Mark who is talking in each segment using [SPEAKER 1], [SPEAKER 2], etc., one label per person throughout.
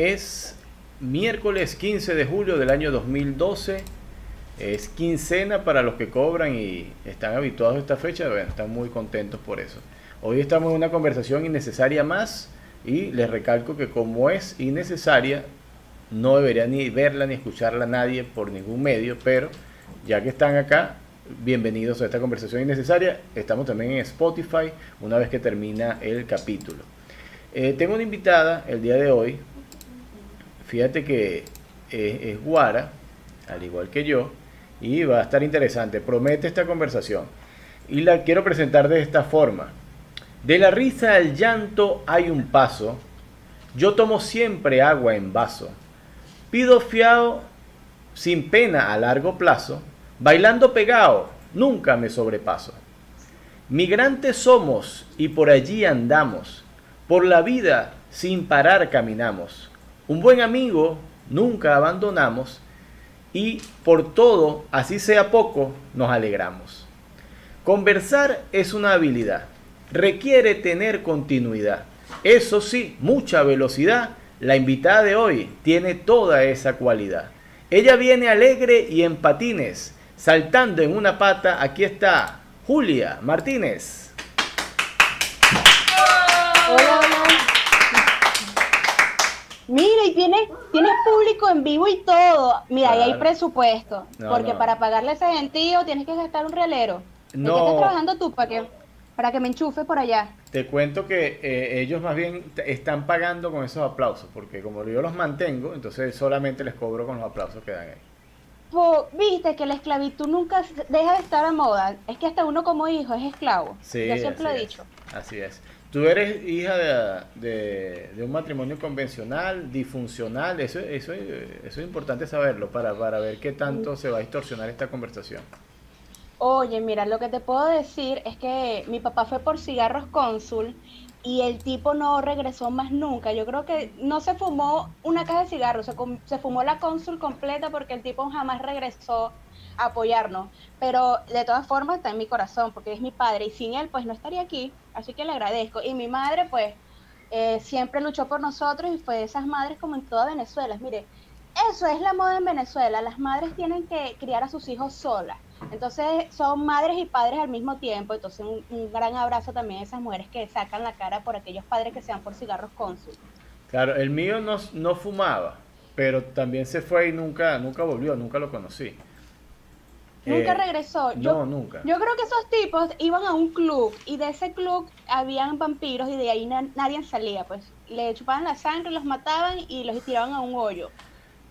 [SPEAKER 1] Es miércoles 15 de julio del año 2012. Es quincena para los que cobran y están habituados a esta fecha. Bueno, están muy contentos por eso. Hoy estamos en una conversación innecesaria más y les recalco que como es innecesaria, no debería ni verla ni escucharla nadie por ningún medio, pero ya que están acá, bienvenidos a esta conversación innecesaria. Estamos también en Spotify una vez que termina el capítulo. Eh, tengo una invitada el día de hoy. Fíjate que es Guara, al igual que yo, y va a estar interesante. Promete esta conversación. Y la quiero presentar de esta forma. De la risa al llanto hay un paso. Yo tomo siempre agua en vaso. Pido fiado sin pena a largo plazo. Bailando pegado, nunca me sobrepaso. Migrantes somos y por allí andamos. Por la vida sin parar caminamos. Un buen amigo nunca abandonamos y por todo, así sea poco, nos alegramos. Conversar es una habilidad, requiere tener continuidad. Eso sí, mucha velocidad. La invitada de hoy tiene toda esa cualidad. Ella viene alegre y en patines, saltando en una pata. Aquí está Julia Martínez.
[SPEAKER 2] Hola. Mira, y tienes, tienes público en vivo y todo. Mira, ahí hay presupuesto. porque para pagarle a ese gentío tienes que gastar un realero. No. qué estás trabajando tú para que, para que me enchufe por allá?
[SPEAKER 1] Te cuento que eh, ellos más bien están pagando con esos aplausos, porque como yo los mantengo, entonces solamente les cobro con los aplausos que dan ahí.
[SPEAKER 2] Viste que la esclavitud nunca deja de estar a moda. Es que hasta uno como hijo es esclavo. Sí, yo siempre lo he dicho.
[SPEAKER 1] Así es. Tú eres hija de, un matrimonio convencional, disfuncional, eso, eso, eso es importante saberlo para, para ver qué tanto se va a distorsionar esta conversación.
[SPEAKER 2] Oye, mira, lo que te puedo decir es que mi papá fue por cigarros cónsul y el tipo no regresó más nunca. Yo creo que no se fumó una caja de cigarros, se, se fumó la cónsul completa porque el tipo jamás regresó apoyarnos. Pero de todas formas está en mi corazón porque es mi padre y sin él pues no estaría aquí, así que le agradezco. Y mi madre pues eh, siempre luchó por nosotros y fue de esas madres como en toda Venezuela. Mire, eso es la moda en Venezuela, las madres tienen que criar a sus hijos solas entonces son madres y padres al mismo tiempo, entonces un, gran abrazo también a esas mujeres que sacan la cara por aquellos padres que sean por cigarros cónsul.
[SPEAKER 1] Claro, el mío no, no fumaba, pero también se fue y nunca, nunca volvió, nunca lo conocí.
[SPEAKER 2] Nunca eh, regresó.
[SPEAKER 1] Yo, no, nunca.
[SPEAKER 2] Yo creo que esos tipos iban a un club y de ese club habían vampiros y de ahí nadie salía, pues le chupaban la sangre, los mataban y los tiraban a un hoyo.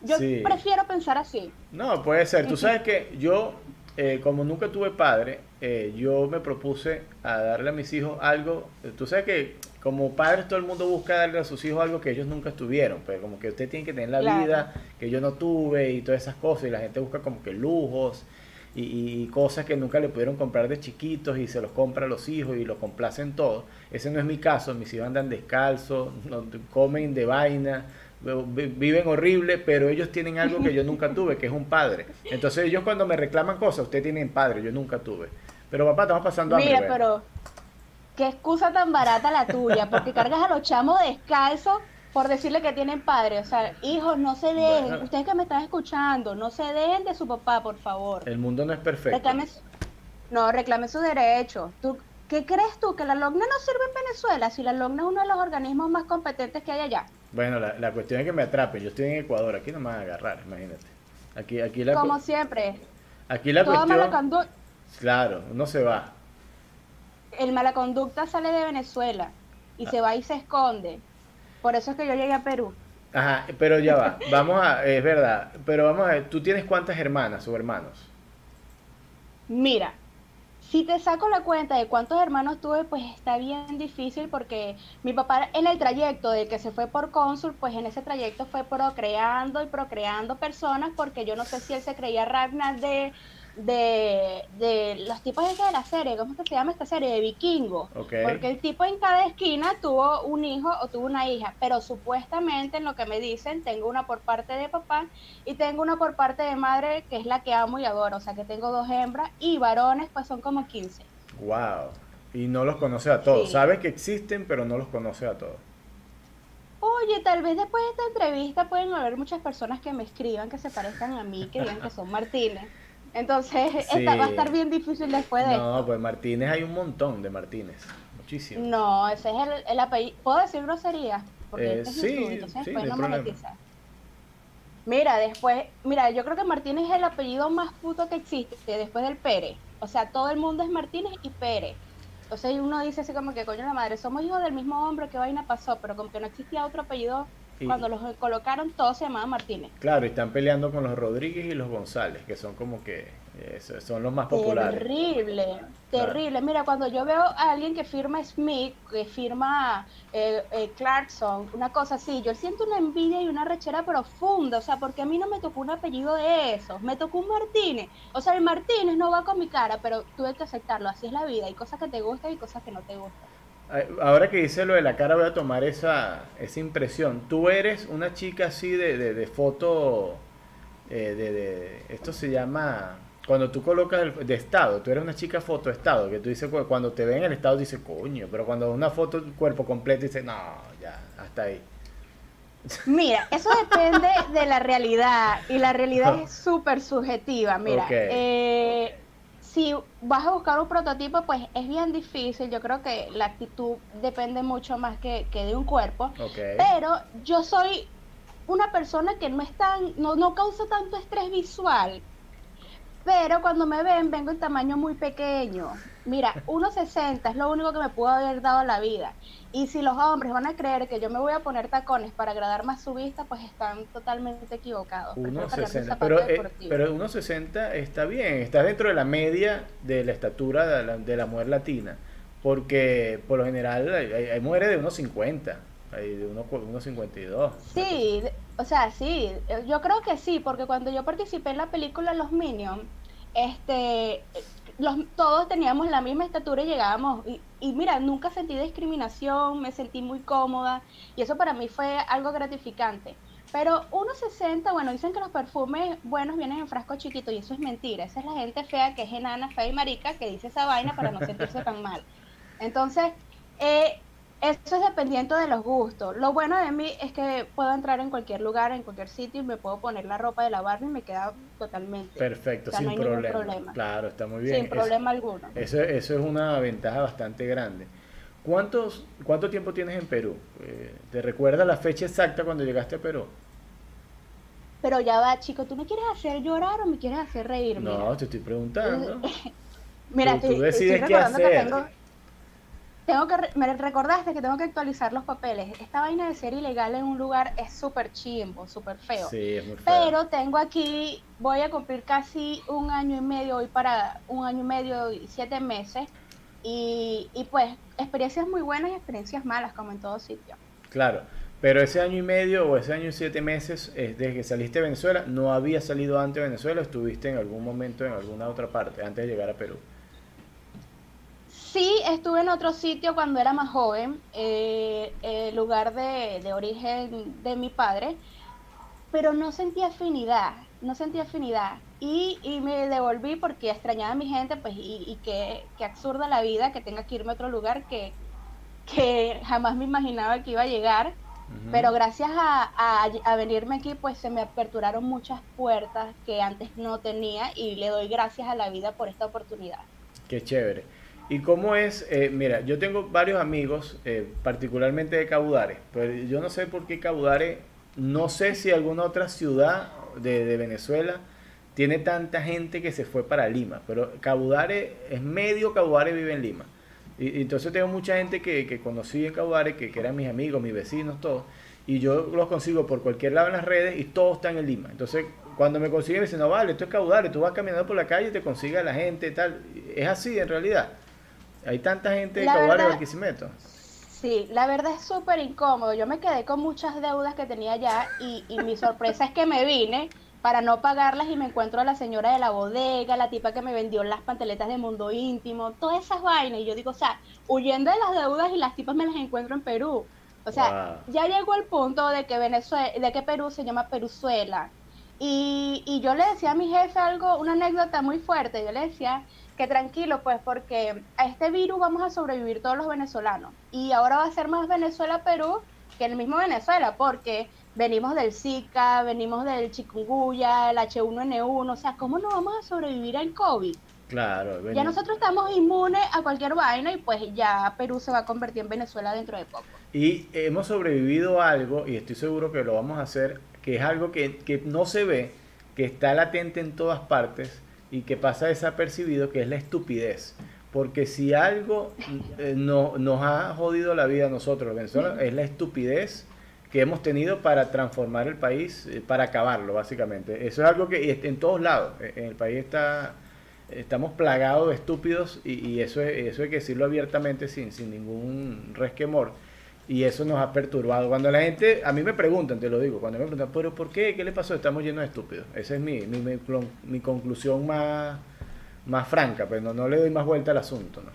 [SPEAKER 2] Yo prefiero pensar así.
[SPEAKER 1] No, puede ser. Tú sabes que yo eh, como nunca tuve padre, eh, yo me propuse a darle a mis hijos algo. Eh, tú sabes que como padres todo el mundo busca darle a sus hijos algo que ellos nunca tuvieron, pero pues, como que usted tiene que tener la vida que yo no tuve y todas esas cosas, y la gente busca como que lujos y, cosas que nunca le pudieron comprar de chiquitos y se los compra a los hijos y los complacen todos. Ese no es mi caso, mis hijos andan descalzos, no, comen de vaina viven horrible, pero ellos tienen algo que yo nunca tuve, que es un padre. Entonces ellos cuando me reclaman cosas, usted tienen padre, yo nunca tuve. Pero papá, estamos pasando hambre.
[SPEAKER 2] Mira, pero qué excusa tan barata la tuya, porque cargas a los chamos descalzos por decirle que tienen padre. O sea, hijos, no se dejen. Ustedes que me están escuchando, no se dejen de su papá, por favor.
[SPEAKER 1] El mundo no es perfecto.
[SPEAKER 2] no, reclame su derecho. ¿Tú, ¿Qué crees tú? ¿Que la LOGNA no sirve en Venezuela? Si la LOGNA es uno de los organismos más competentes que hay allá.
[SPEAKER 1] Bueno, la, cuestión es que me atrapen. Yo estoy en Ecuador, aquí no me van a agarrar, imagínate. Aquí, aquí
[SPEAKER 2] la Como siempre.
[SPEAKER 1] Aquí la Toda cuestión... Mala conducta. Claro, no se va.
[SPEAKER 2] El mala conducta sale de Venezuela y se va y se esconde. Por eso es que yo llegué a Perú.
[SPEAKER 1] Ajá, pero ya va. Vamos a, es verdad. Pero vamos a ver, ¿tú tienes cuántas hermanas o hermanos?
[SPEAKER 2] Mira, si te saco la cuenta de cuántos hermanos tuve, pues está bien difícil porque mi papá en el trayecto de que se fue por cónsul, pues en ese trayecto fue procreando y procreando personas porque yo no sé si él se creía Ragnar de de, de los tipos de la serie, ¿cómo es que se llama esta serie? De vikingo. Porque el tipo en cada esquina tuvo un hijo o tuvo una hija, pero supuestamente en lo que me dicen, tengo una por parte de papá y tengo una por parte de madre que es la que amo y adoro, o sea que tengo dos hembras y varones pues son como 15.
[SPEAKER 1] Wow. Y no los conoce a todos. Sabe que existen, pero no los conoce a todos.
[SPEAKER 2] Oye, tal vez después de esta entrevista pueden haber muchas personas que me escriban que se parezcan a mí, que digan que son Martínez. Entonces, esta va a estar bien difícil después de
[SPEAKER 1] No, pues Martínez hay un montón de Martínez. Muchísimo.
[SPEAKER 2] No, ese es el, apellido. ¿Puedo decir grosería? Porque este es
[SPEAKER 1] sí,
[SPEAKER 2] entonces
[SPEAKER 1] sí,
[SPEAKER 2] después
[SPEAKER 1] no
[SPEAKER 2] monetiza. Mira, después, mira, yo creo que Martínez es el apellido más puto que existe después del Pérez. O sea, todo el mundo es Martínez y Pérez. Entonces uno dice así como que coño la madre, somos hijos del mismo hombre, qué vaina pasó, pero como que no existía otro apellido, cuando los colocaron todos se llamaban Martínez.
[SPEAKER 1] Claro, y están peleando con los Rodríguez y los González, que son como que son los más populares.
[SPEAKER 2] Terrible, terrible. Mira, cuando yo veo a alguien que firma Smith, que firma eh, eh, Clarkson, una cosa así, yo siento una envidia y una rechera profunda. O sea, porque a mí no me tocó un apellido de esos, me tocó un Martínez. O sea, el Martínez no va con mi cara, pero tuve que aceptarlo. Así es la vida. Hay cosas que te gustan y cosas que no te gustan.
[SPEAKER 1] Ahora que dice lo de la cara, voy a tomar esa, esa impresión. Tú eres una chica así de, de, foto, eh, de, de, esto se llama cuando tú colocas el, de estado, tú eres una chica foto estado, que tú dices, cuando te ven en el estado, dices, coño, pero cuando una foto cuerpo completo, dices, no, ya, hasta ahí.
[SPEAKER 2] Mira, eso depende de la realidad y la realidad es súper subjetiva. Mira, eh, si vas a buscar un prototipo, pues es bien difícil. Yo creo que la actitud depende mucho más que, que de un cuerpo. Pero yo soy una persona que no es tan, no, no causa tanto estrés visual pero cuando me ven, vengo en tamaño muy pequeño. Mira, 1,60 es lo único que me pudo haber dado la vida. Y si los hombres van a creer que yo me voy a poner tacones para agradar más su vista, pues están totalmente equivocados.
[SPEAKER 1] 1,60. Pero, eh, pero 1,60 está bien, está dentro de la media de la estatura de la, mujer latina. Porque por lo general hay, mujeres de 1,50. Hay de 1,52.
[SPEAKER 2] Sí, o sea, sí, yo creo que sí, porque cuando yo participé en la película Los Minions, este, los, todos teníamos la misma estatura y llegábamos. Y, mira, nunca sentí discriminación, me sentí muy cómoda y eso para mí fue algo gratificante. Pero 1,60, bueno, dicen que los perfumes buenos vienen en frasco chiquito y eso es mentira. Esa es la gente fea que es enana, fea y marica que dice esa vaina para no sentirse tan mal. Entonces, eh, eso es dependiendo de los gustos. Lo bueno de mí es que puedo entrar en cualquier lugar, en cualquier sitio y me puedo poner la ropa de la Barbie y me queda totalmente.
[SPEAKER 1] Perfecto, sin problema. Claro, está muy bien.
[SPEAKER 2] Sin problema alguno.
[SPEAKER 1] Eso, eso es una ventaja bastante grande. ¿Cuántos, ¿Cuánto tiempo tienes en Perú? Eh, ¿Te recuerda la fecha exacta cuando llegaste a Perú?
[SPEAKER 2] Pero ya va, chico, ¿tú me quieres hacer llorar o me quieres hacer reír?
[SPEAKER 1] No, te estoy preguntando.
[SPEAKER 2] Mira, tú, decides qué hacer tengo que, me recordaste que tengo que actualizar los papeles. Esta vaina de ser ilegal en un lugar es súper chimbo, súper feo.
[SPEAKER 1] Sí, es muy
[SPEAKER 2] feo. Pero tengo aquí, voy a cumplir casi un año y medio, hoy para un año y medio y siete meses. Y, y pues experiencias muy buenas y experiencias malas, como en todo sitio.
[SPEAKER 1] Claro, pero ese año y medio o ese año y siete meses, desde que saliste de Venezuela, ¿no había salido antes de Venezuela? ¿Estuviste en algún momento en alguna otra parte antes de llegar a Perú?
[SPEAKER 2] Sí, estuve en otro sitio cuando era más joven, eh, el lugar de, origen de mi padre, pero no sentí afinidad, no sentí afinidad. Y, me devolví porque extrañaba a mi gente, pues, y, y que, absurda la vida que tenga que irme a otro lugar que, que jamás me imaginaba que iba a llegar. Pero gracias a, a, venirme aquí, pues se me aperturaron muchas puertas que antes no tenía y le doy gracias a la vida por esta oportunidad.
[SPEAKER 1] Qué chévere. ¿Y cómo es? Eh, mira, yo tengo varios amigos, eh, particularmente de Caudare, pero yo no sé por qué Caudare, no sé si alguna otra ciudad de, Venezuela tiene tanta gente que se fue para Lima, pero Caudare es medio Caudare vive en Lima. Y, entonces tengo mucha gente que, que conocí en Caudare, que, que, eran mis amigos, mis vecinos, todos, y yo los consigo por cualquier lado en las redes y todos están en Lima. Entonces, cuando me consiguen me dicen, no vale, esto es Caudare, tú vas caminando por la calle y te consigue a la gente y tal. Es así en realidad. Hay tanta gente de Caguare y Barquisimeto.
[SPEAKER 2] Sí, la verdad es súper incómodo. Yo me quedé con muchas deudas que tenía ya y, mi sorpresa es que me vine para no pagarlas y me encuentro a la señora de la bodega, la tipa que me vendió las pantaletas de mundo íntimo, todas esas vainas. Y yo digo, o sea, huyendo de las deudas y las tipas me las encuentro en Perú. O sea, ya llegó el punto de que Venezuela, de que Perú se llama Peruzuela. Y, y yo le decía a mi jefe algo, una anécdota muy fuerte. Yo le decía que tranquilo, pues, porque a este virus vamos a sobrevivir todos los venezolanos. Y ahora va a ser más Venezuela-Perú que el mismo Venezuela, porque venimos del Zika, venimos del chikungunya, el H1N1, o sea, ¿cómo no vamos a sobrevivir al COVID?
[SPEAKER 1] Claro.
[SPEAKER 2] Ya nosotros estamos inmunes a cualquier vaina y pues ya Perú se va a convertir en Venezuela dentro de poco.
[SPEAKER 1] Y hemos sobrevivido a algo, y estoy seguro que lo vamos a hacer, que es algo que, que no se ve, que está latente en todas partes y que pasa desapercibido, que es la estupidez. Porque si algo eh, no, nos ha jodido la vida a nosotros, Venezuela, es la estupidez que hemos tenido para transformar el país, eh, para acabarlo, básicamente. Eso es algo que en todos lados, eh, en el país está, estamos plagados de estúpidos y, eso, es, eso hay que decirlo abiertamente sin, sin ningún resquemor. Y eso nos ha perturbado. Cuando la gente, a mí me preguntan, te lo digo, cuando me preguntan, pero ¿por qué? ¿Qué le pasó? Estamos llenos de estúpidos. Esa es mi, mi, mi, conclusión más, más franca, pero pues no, le doy más vuelta al asunto. ¿no?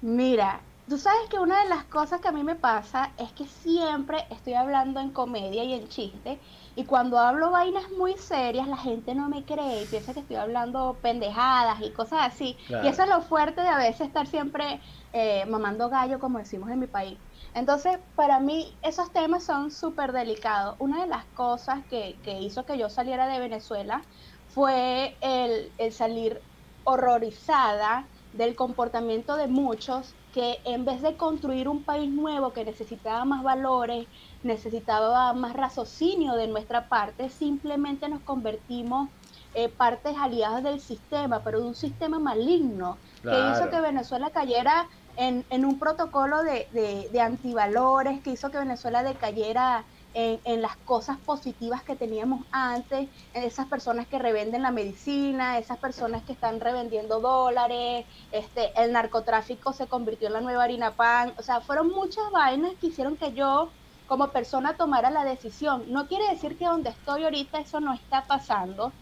[SPEAKER 2] Mira, tú sabes que una de las cosas que a mí me pasa es que siempre estoy hablando en comedia y en chiste. Y cuando hablo vainas muy serias, la gente no me cree y piensa que estoy hablando pendejadas y cosas así. Y eso es lo fuerte de a veces estar siempre eh, mamando gallo, como decimos en mi país. Entonces, para mí, esos temas son súper delicados. Una de las cosas que, hizo que yo saliera de Venezuela fue el, el salir horrorizada del comportamiento de muchos que en vez de construir un país nuevo que necesitaba más valores, necesitaba más raciocinio de nuestra parte, simplemente nos convertimos en partes aliadas del sistema, pero de un sistema maligno, que hizo que Venezuela cayera en, en un protocolo de, de, de, antivalores, que hizo que Venezuela decayera en, en, las cosas positivas que teníamos antes, en esas personas que revenden la medicina, esas personas que están revendiendo dólares, este, el narcotráfico se convirtió en la nueva harina pan, o sea, fueron muchas vainas que hicieron que yo como persona tomara la decisión. No quiere decir que donde estoy ahorita eso no está pasando,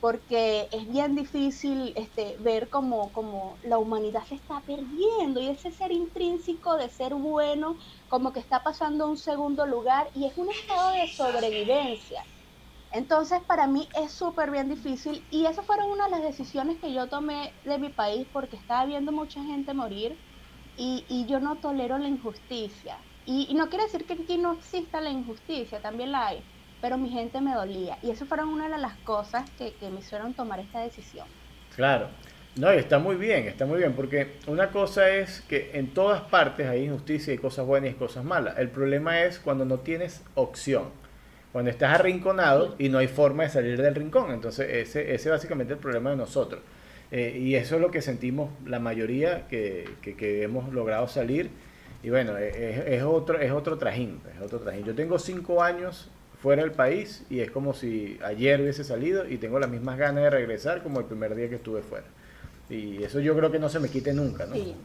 [SPEAKER 2] porque es bien difícil este, ver cómo, como la humanidad se está perdiendo y ese ser intrínseco de ser bueno como que está pasando a un segundo lugar y es un estado de sobrevivencia. Entonces para mí es súper bien difícil y esas fueron una de las decisiones que yo tomé de mi país porque estaba viendo mucha gente morir y yo no tolero la injusticia. Y, y no quiere decir que aquí no exista la injusticia, también la hay pero mi gente me dolía. Y eso fueron una de las cosas que, me hicieron tomar esta decisión.
[SPEAKER 1] Claro. No, y está muy bien, está muy bien, porque una cosa es que en todas partes hay injusticia y cosas buenas y cosas malas. El problema es cuando no tienes opción, cuando estás arrinconado y no hay forma de salir del rincón. Entonces ese, ese es básicamente el problema de nosotros. Eh, y eso es lo que sentimos la mayoría que, que, hemos logrado salir. Y bueno, es, es, otro, es otro trajín, es otro trajín. Yo tengo cinco años fuera del país y es como si ayer hubiese salido y tengo las mismas ganas de regresar como el primer día que estuve fuera. Y eso yo creo que no se me quite nunca.
[SPEAKER 2] Sí,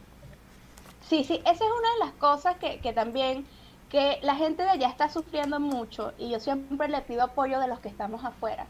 [SPEAKER 2] sí, sí esa es una de las cosas que, que también, que la gente de allá está sufriendo mucho y yo siempre le pido apoyo de los que estamos afuera.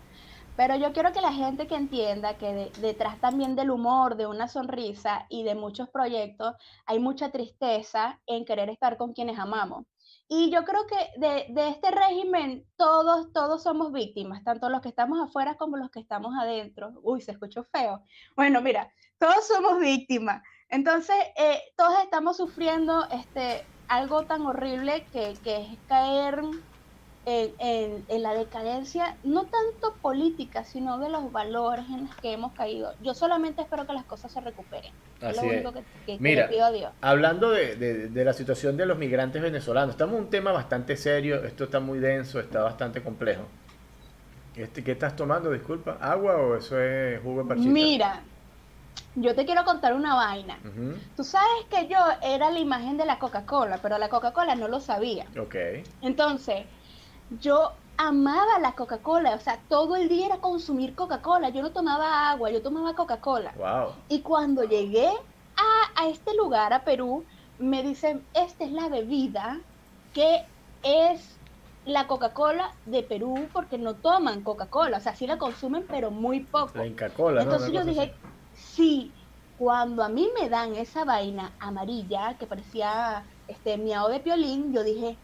[SPEAKER 2] Pero yo quiero que la gente que entienda que detrás también del humor, de una sonrisa y de muchos proyectos, hay mucha tristeza en querer estar con quienes amamos. Y yo creo que de, de, este régimen todos, todos somos víctimas, tanto los que estamos afuera como los que estamos adentro. Uy, se escuchó feo. Bueno, mira, todos somos víctimas. Entonces, eh, todos estamos sufriendo este, algo tan horrible que, que es caer en, en, la decadencia, no tanto política, sino de los valores en los que hemos caído. Yo solamente espero que las cosas se recuperen.
[SPEAKER 1] es lo único que, Mira, pido a Dios. Hablando de, de, la situación de los migrantes venezolanos, estamos en un tema bastante serio, esto está muy denso, está bastante complejo. Este, ¿Qué estás tomando? Disculpa, ¿agua o eso es jugo de parchita?
[SPEAKER 2] Mira, yo te quiero contar una vaina. Tú sabes que yo era la imagen de la Coca-Cola, pero la Coca-Cola no lo sabía.
[SPEAKER 1] Ok.
[SPEAKER 2] Entonces, yo amaba la Coca-Cola, o sea, todo el día era consumir Coca-Cola, yo no tomaba agua, yo tomaba Coca-Cola.
[SPEAKER 1] Wow.
[SPEAKER 2] Y cuando llegué a, a, este lugar, a Perú, me dicen, esta es la bebida que es la Coca-Cola de Perú porque no toman Coca-Cola, o sea, sí la consumen, pero muy poco.
[SPEAKER 1] La Inca-Cola,
[SPEAKER 2] Entonces yo dije, sí, cuando a mí me dan esa vaina amarilla que parecía este miau de piolín, yo dije,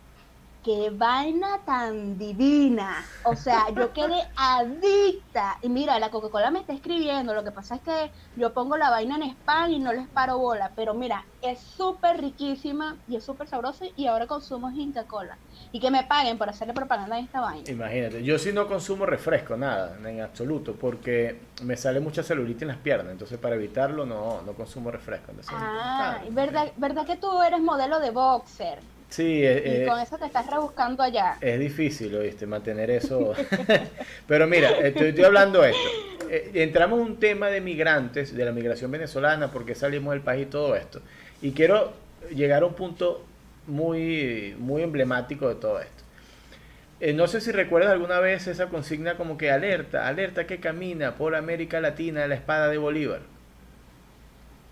[SPEAKER 2] qué vaina tan divina. O sea, yo quedé adicta. Y mira, la Coca-Cola me está escribiendo. Lo que pasa es que yo pongo la vaina en spam y no les paro bola. Pero mira, es súper riquísima y es súper sabrosa. Y ahora consumo Inca Cola. Y que me paguen por hacerle propaganda a esta vaina.
[SPEAKER 1] Imagínate, yo sí no consumo refresco, nada, en absoluto. Porque me sale mucha celulitis en las piernas. Entonces, para evitarlo, no, no consumo refresco.
[SPEAKER 2] ah, ¿verdad, ¿verdad que tú eres modelo de boxer?
[SPEAKER 1] Sí,
[SPEAKER 2] y eh, con eso te estás rebuscando allá.
[SPEAKER 1] Es difícil, oíste, mantener eso. Pero mira, estoy, hablando de esto. Eh, entramos en un tema de migrantes, de la migración venezolana, porque salimos del país y todo esto. Y quiero llegar a un punto muy, muy emblemático de todo esto. Eh, no sé si recuerdas alguna vez esa consigna como que alerta, alerta que camina por América Latina la espada de Bolívar.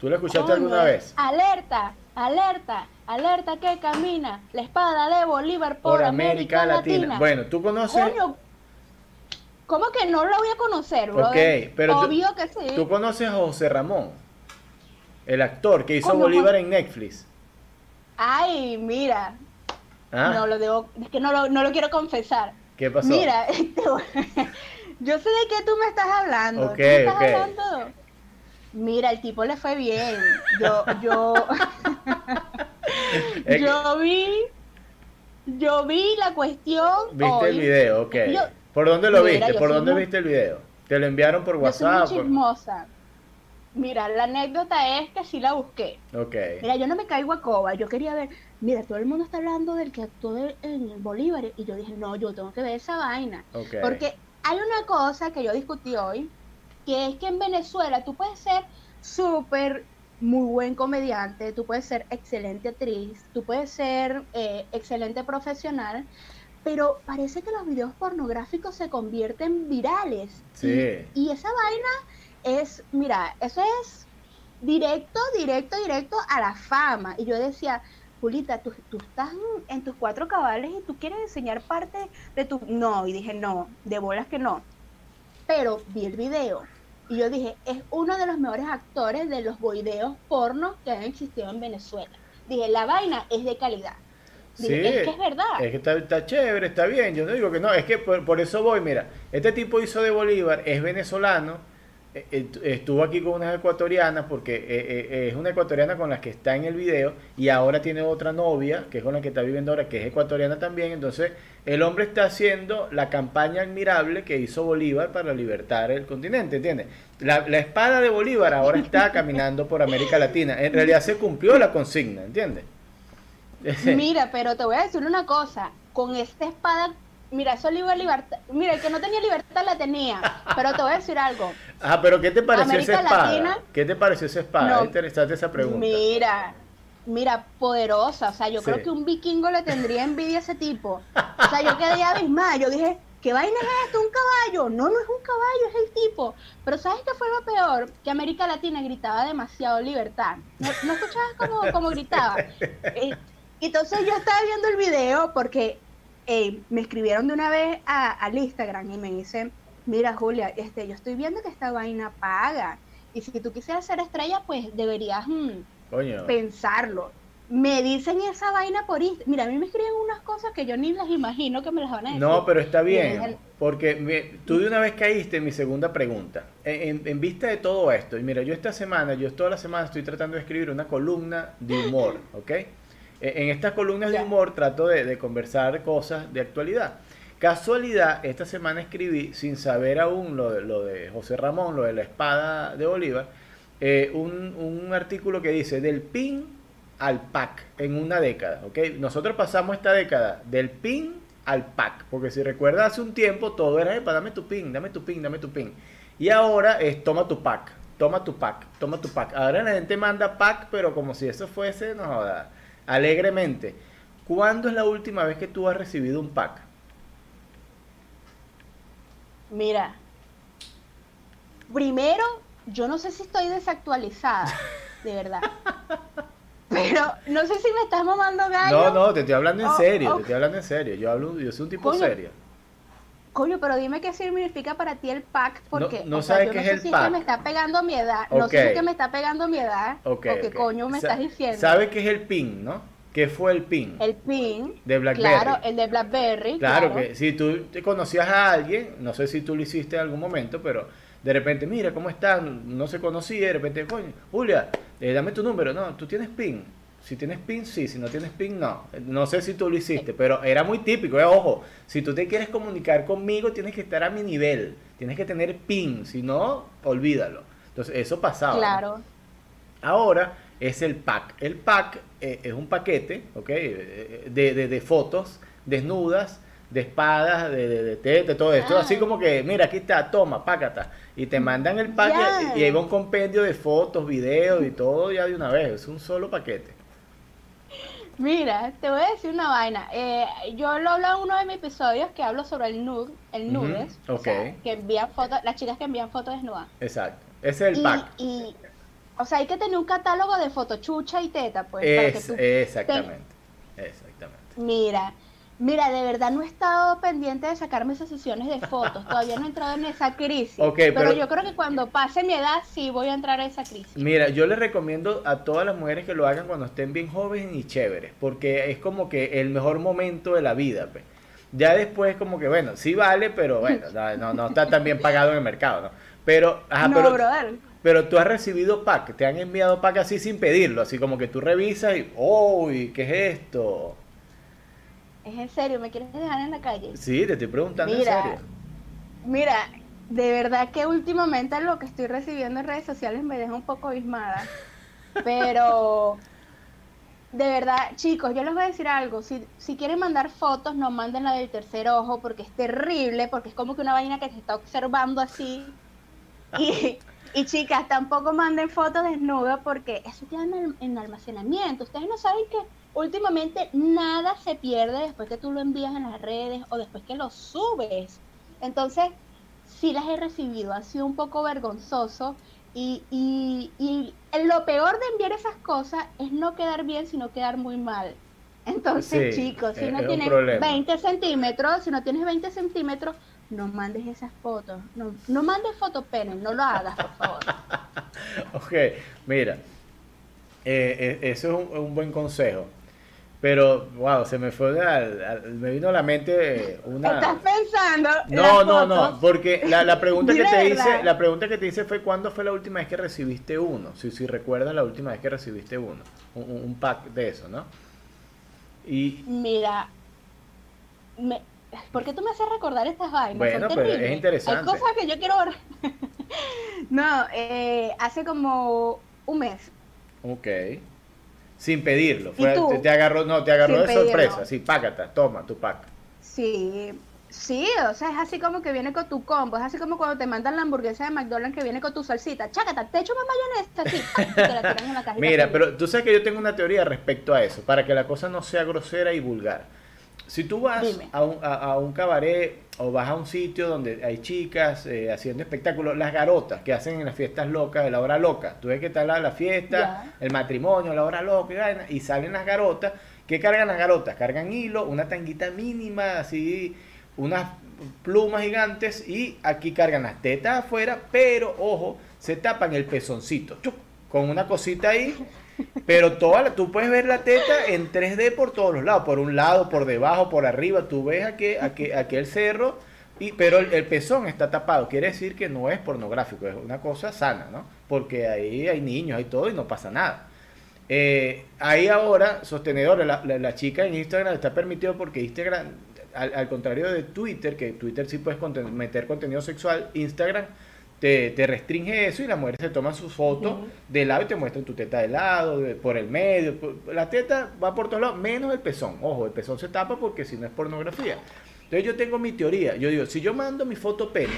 [SPEAKER 1] ¿Tú la escuchaste alguna vez?
[SPEAKER 2] Alerta, alerta, alerta que camina la espada de Bolívar por, América, Latina.
[SPEAKER 1] Bueno, tú conoces.
[SPEAKER 2] ¿Cómo que no lo voy a conocer, bro?
[SPEAKER 1] Ok, pero Obvio tú, que sí. Tú conoces a José Ramón, el actor que hizo Bolívar en Netflix.
[SPEAKER 2] Ay, mira. ¿Ah? No lo debo, es que no lo, no lo quiero confesar.
[SPEAKER 1] ¿Qué pasó?
[SPEAKER 2] Mira, este, yo sé de qué tú me estás hablando. Ok, estás hablando? Mira, el tipo le fue bien. Yo, yo, yo vi, yo vi la cuestión.
[SPEAKER 1] ¿Viste el video? Ok. ¿Por dónde lo viste? ¿Por dónde viste el video? ¿Te lo enviaron por WhatsApp?
[SPEAKER 2] Yo chismosa. Mira, la anécdota es que sí la busqué.
[SPEAKER 1] Ok.
[SPEAKER 2] Mira, yo no me caigo a coba. Yo quería ver. Mira, todo el mundo está hablando del que actuó en Bolívar. Y yo dije, no, yo tengo que ver esa vaina. Okay. Porque hay una cosa que yo discutí hoy que es que en Venezuela tú puedes ser súper muy buen comediante, tú puedes ser excelente actriz, tú puedes ser eh, excelente profesional, pero parece que los videos pornográficos se convierten virales.
[SPEAKER 1] Sí.
[SPEAKER 2] Y, esa vaina es, mira, eso es directo, directo, directo a la fama. Y yo decía, Julita, tú, tú estás en tus cuatro cabales y tú quieres enseñar parte de tu... No, y dije, no, de bolas que no. Pero vi el video y yo dije, es uno de los mejores actores de los videos porno que han existido en Venezuela. Dije, la vaina es de calidad.
[SPEAKER 1] sí, es que es verdad. Es que está, chévere, está bien. Yo no digo que no, es que por, eso voy. Mira, este tipo hizo de Bolívar, es venezolano, estuvo aquí con unas ecuatorianas porque e, es una ecuatoriana con la que está en el video y ahora tiene otra novia que es con la que está viviendo ahora que es ecuatoriana también entonces el hombre está haciendo la campaña admirable que hizo Bolívar para libertar el continente ¿entiendes? La, espada de Bolívar ahora está caminando por América Latina en realidad se cumplió la consigna ¿entiendes?
[SPEAKER 2] Mira pero te voy a decir una cosa con esta espada Mira, eso libertad. Mira, el que no tenía libertad la tenía. Pero te voy a decir algo.
[SPEAKER 1] Ah, pero ¿qué te pareció esa espada? ¿Qué te pareció esa espada? interesante esa pregunta.
[SPEAKER 2] Mira, mira, poderosa. O sea, yo creo que un vikingo le tendría envidia a ese tipo. O sea, yo quedé abismada. Yo dije, ¿qué vaina es esto? ¿Un caballo? No, no es un caballo, es el tipo. Pero ¿sabes qué fue lo peor? Que América Latina gritaba demasiado libertad. ¿No, escuchabas cómo, gritaba? Eh, entonces yo estaba viendo el video porque eh, me escribieron de una vez a, al Instagram y me dicen, mira Julia, este, yo estoy viendo que esta vaina paga. Y si tú quisieras ser estrella, pues deberías mm, pensarlo. Me dicen esa vaina por Instagram. Mira, a mí me escriben unas cosas que yo ni las imagino que me las van a decir.
[SPEAKER 1] No, pero está bien, porque tú de una vez caíste en mi segunda pregunta. En, en, vista de todo esto, y mira, yo esta semana, yo toda la semana estoy tratando de escribir una columna de humor, ¿ok? E, en estas columnas de humor trato de, conversar cosas de actualidad. Casualidad, esta semana escribí, sin saber aún lo de, lo de José Ramón, lo de la espada de Bolívar, eh, un, artículo que dice del PIN al PAC en una década. ¿okay? Nosotros pasamos esta década del PIN al PAC, porque si recuerdas hace un tiempo todo era, dame tu PIN, dame tu PIN, dame tu PIN. Y ahora es toma tu PAC, toma tu PAC, toma tu PAC. Ahora la gente manda PAC, pero como si eso fuese, no joda alegremente, ¿cuándo es la última vez que tú has recibido un pack?
[SPEAKER 2] Mira, primero, yo no sé si estoy desactualizada, de verdad. Pero no sé si me estás mamando gallo.
[SPEAKER 1] No, no, te estoy hablando en serio, te estoy hablando en serio. Yo hablo, yo soy un tipo serio.
[SPEAKER 2] Coño, pero dime qué significa para ti el pack, porque
[SPEAKER 1] no, sabes qué es el pack.
[SPEAKER 2] que me está pegando mi edad, no sé si que me está pegando mi edad,
[SPEAKER 1] okay,
[SPEAKER 2] o qué coño me estás diciendo.
[SPEAKER 1] ¿Sabes qué es el PIN, no? ¿Qué fue el PIN?
[SPEAKER 2] El PIN.
[SPEAKER 1] De BlackBerry.
[SPEAKER 2] Claro, el de BlackBerry.
[SPEAKER 1] Claro, que si tú te conocías a alguien, no sé si tú lo hiciste en algún momento, pero de repente, mira, ¿cómo están? No se conocía, de repente, coño, Julia, eh, dame tu número. No, tú tienes PIN. Si tienes PIN, sí. Si no tienes PIN, no. No sé si tú lo hiciste, pero era muy típico. Eh, ojo, si tú te quieres comunicar conmigo, tienes que estar a mi nivel. Tienes que tener PIN. Si no, olvídalo. Entonces, eso pasaba.
[SPEAKER 2] Claro.
[SPEAKER 1] Ahora es el pack. El pack eh, es un paquete, ¿ok? Eh, de, de, de, fotos desnudas, de espadas, de, de, de todo esto. Así como que, mira, aquí está, toma, pácata. Y te mandan el pack y, y, ahí va un compendio de fotos, videos y todo ya de una vez. Es un solo paquete.
[SPEAKER 2] Mira, te voy a decir una vaina. Eh, yo lo hablo en uno de mis episodios que hablo sobre el nude, el nudes,
[SPEAKER 1] uh -huh. okay.
[SPEAKER 2] o sea, que envían fotos, las chicas que envían fotos desnudas.
[SPEAKER 1] Exacto. Ese es el
[SPEAKER 2] y,
[SPEAKER 1] pack.
[SPEAKER 2] Y, o sea, hay que tener un catálogo de fotochucha y teta, pues.
[SPEAKER 1] Es,
[SPEAKER 2] para que tú
[SPEAKER 1] exactamente. Te... Exactamente.
[SPEAKER 2] Mira, mira, de verdad no he estado pendiente de sacarme esas sesiones de fotos. Todavía no he entrado en esa crisis.
[SPEAKER 1] Okay,
[SPEAKER 2] pero, pero, yo creo que cuando pase mi edad sí voy a entrar a esa crisis.
[SPEAKER 1] Mira, yo les recomiendo a todas las mujeres que lo hagan cuando estén bien jóvenes y chéveres, porque es como que el mejor momento de la vida, pues. Ya después como que, bueno, sí vale, pero bueno, no, no está tan bien pagado en el mercado, ¿no? Pero, ajá,
[SPEAKER 2] no,
[SPEAKER 1] pero,
[SPEAKER 2] brother.
[SPEAKER 1] pero tú has recibido pack, te han enviado pack así sin pedirlo, así como que tú revisas y, uy, ¿qué es esto?
[SPEAKER 2] ¿Es en serio? ¿Me quieres dejar en la calle?
[SPEAKER 1] Sí, te estoy preguntando
[SPEAKER 2] mira,
[SPEAKER 1] en serio.
[SPEAKER 2] Mira, de verdad que últimamente lo que estoy recibiendo en redes sociales me deja un poco abismada. Pero, de verdad, chicos, yo les voy a decir algo. Si, si quieren mandar fotos, no manden la del tercer ojo porque es terrible, porque es como que una vaina que te está observando así. Y, y chicas, tampoco manden fotos desnudas porque eso queda en, en almacenamiento. Ustedes no saben que últimamente nada se pierde después que tú lo envías en las redes o después que lo subes. Entonces, sí las he recibido, ha sido un poco vergonzoso y, y, y lo peor de enviar esas cosas es no quedar bien, sino quedar muy mal. Entonces,
[SPEAKER 1] sí,
[SPEAKER 2] chicos, si no
[SPEAKER 1] es
[SPEAKER 2] tienes 20 centímetros, si no tienes 20 centímetros, no mandes esas fotos. No, no mandes fotopenes, no lo hagas, por favor.
[SPEAKER 1] ok, mira, eh, eh, eso es un, un buen consejo. Pero, wow, se me fue, al, al, me vino a la mente una...
[SPEAKER 2] ¿Estás pensando?
[SPEAKER 1] No, no, no, porque la, la pregunta que te hice, la pregunta que te hice fue cuándo fue la última vez que recibiste uno, si, si recuerdas la última vez que recibiste uno, un, un pack de eso, ¿no?
[SPEAKER 2] Y... Mira, me, ¿por qué tú me haces recordar estas vainas?
[SPEAKER 1] Bueno, pero es interesante.
[SPEAKER 2] Hay cosas que yo quiero... no, eh, hace como un mes.
[SPEAKER 1] Ok. Sin pedirlo. Fue, te, te, agarró, no, te agarró Sin de sorpresa. Sí, págata, toma tu pack.
[SPEAKER 2] Sí, sí, o sea, es así como que viene con tu combo. Es así como cuando te mandan la hamburguesa de McDonald's que viene con tu salsita. Chácata, te echo más mayonesa. Sí, te la tiran en la cajita
[SPEAKER 1] Mira, pero tú sabes que yo tengo una teoría respecto a eso, para que la cosa no sea grosera y vulgar. Si tú vas a un, a, a un, cabaret o vas a un sitio donde hay chicas eh, haciendo espectáculos, las garotas que hacen en las fiestas locas de la hora loca, tú ves que está la, la fiesta, el matrimonio, la hora loca y, y salen las garotas, ¿qué cargan las garotas? Cargan hilo, una tanguita mínima, así, unas plumas gigantes y aquí cargan las tetas afuera, pero ojo, se tapan el pezoncito, con una cosita ahí pero toda tú puedes ver la teta en 3D por todos los lados, por un lado, por debajo, por arriba, tú ves aquel, aquel, aquel cerro, y, pero el, pezón está tapado, quiere decir que no es pornográfico, es una cosa sana, ¿no? Porque ahí hay niños, hay todo y no pasa nada. Eh, ahí ahora, sostenedores, la, la, la, chica en Instagram está permitido porque Instagram, al, contrario de Twitter, que Twitter sí puedes meter contenido sexual, Instagram te, te, restringe eso y las mujeres se toman sus fotos uh -huh. de lado y te muestran tu teta de lado, de, por el medio. Por, la teta va por todos lados, menos el pezón. Ojo, el pezón se tapa porque si no es pornografía. Entonces yo tengo mi teoría. Yo digo, si yo mando mi foto pene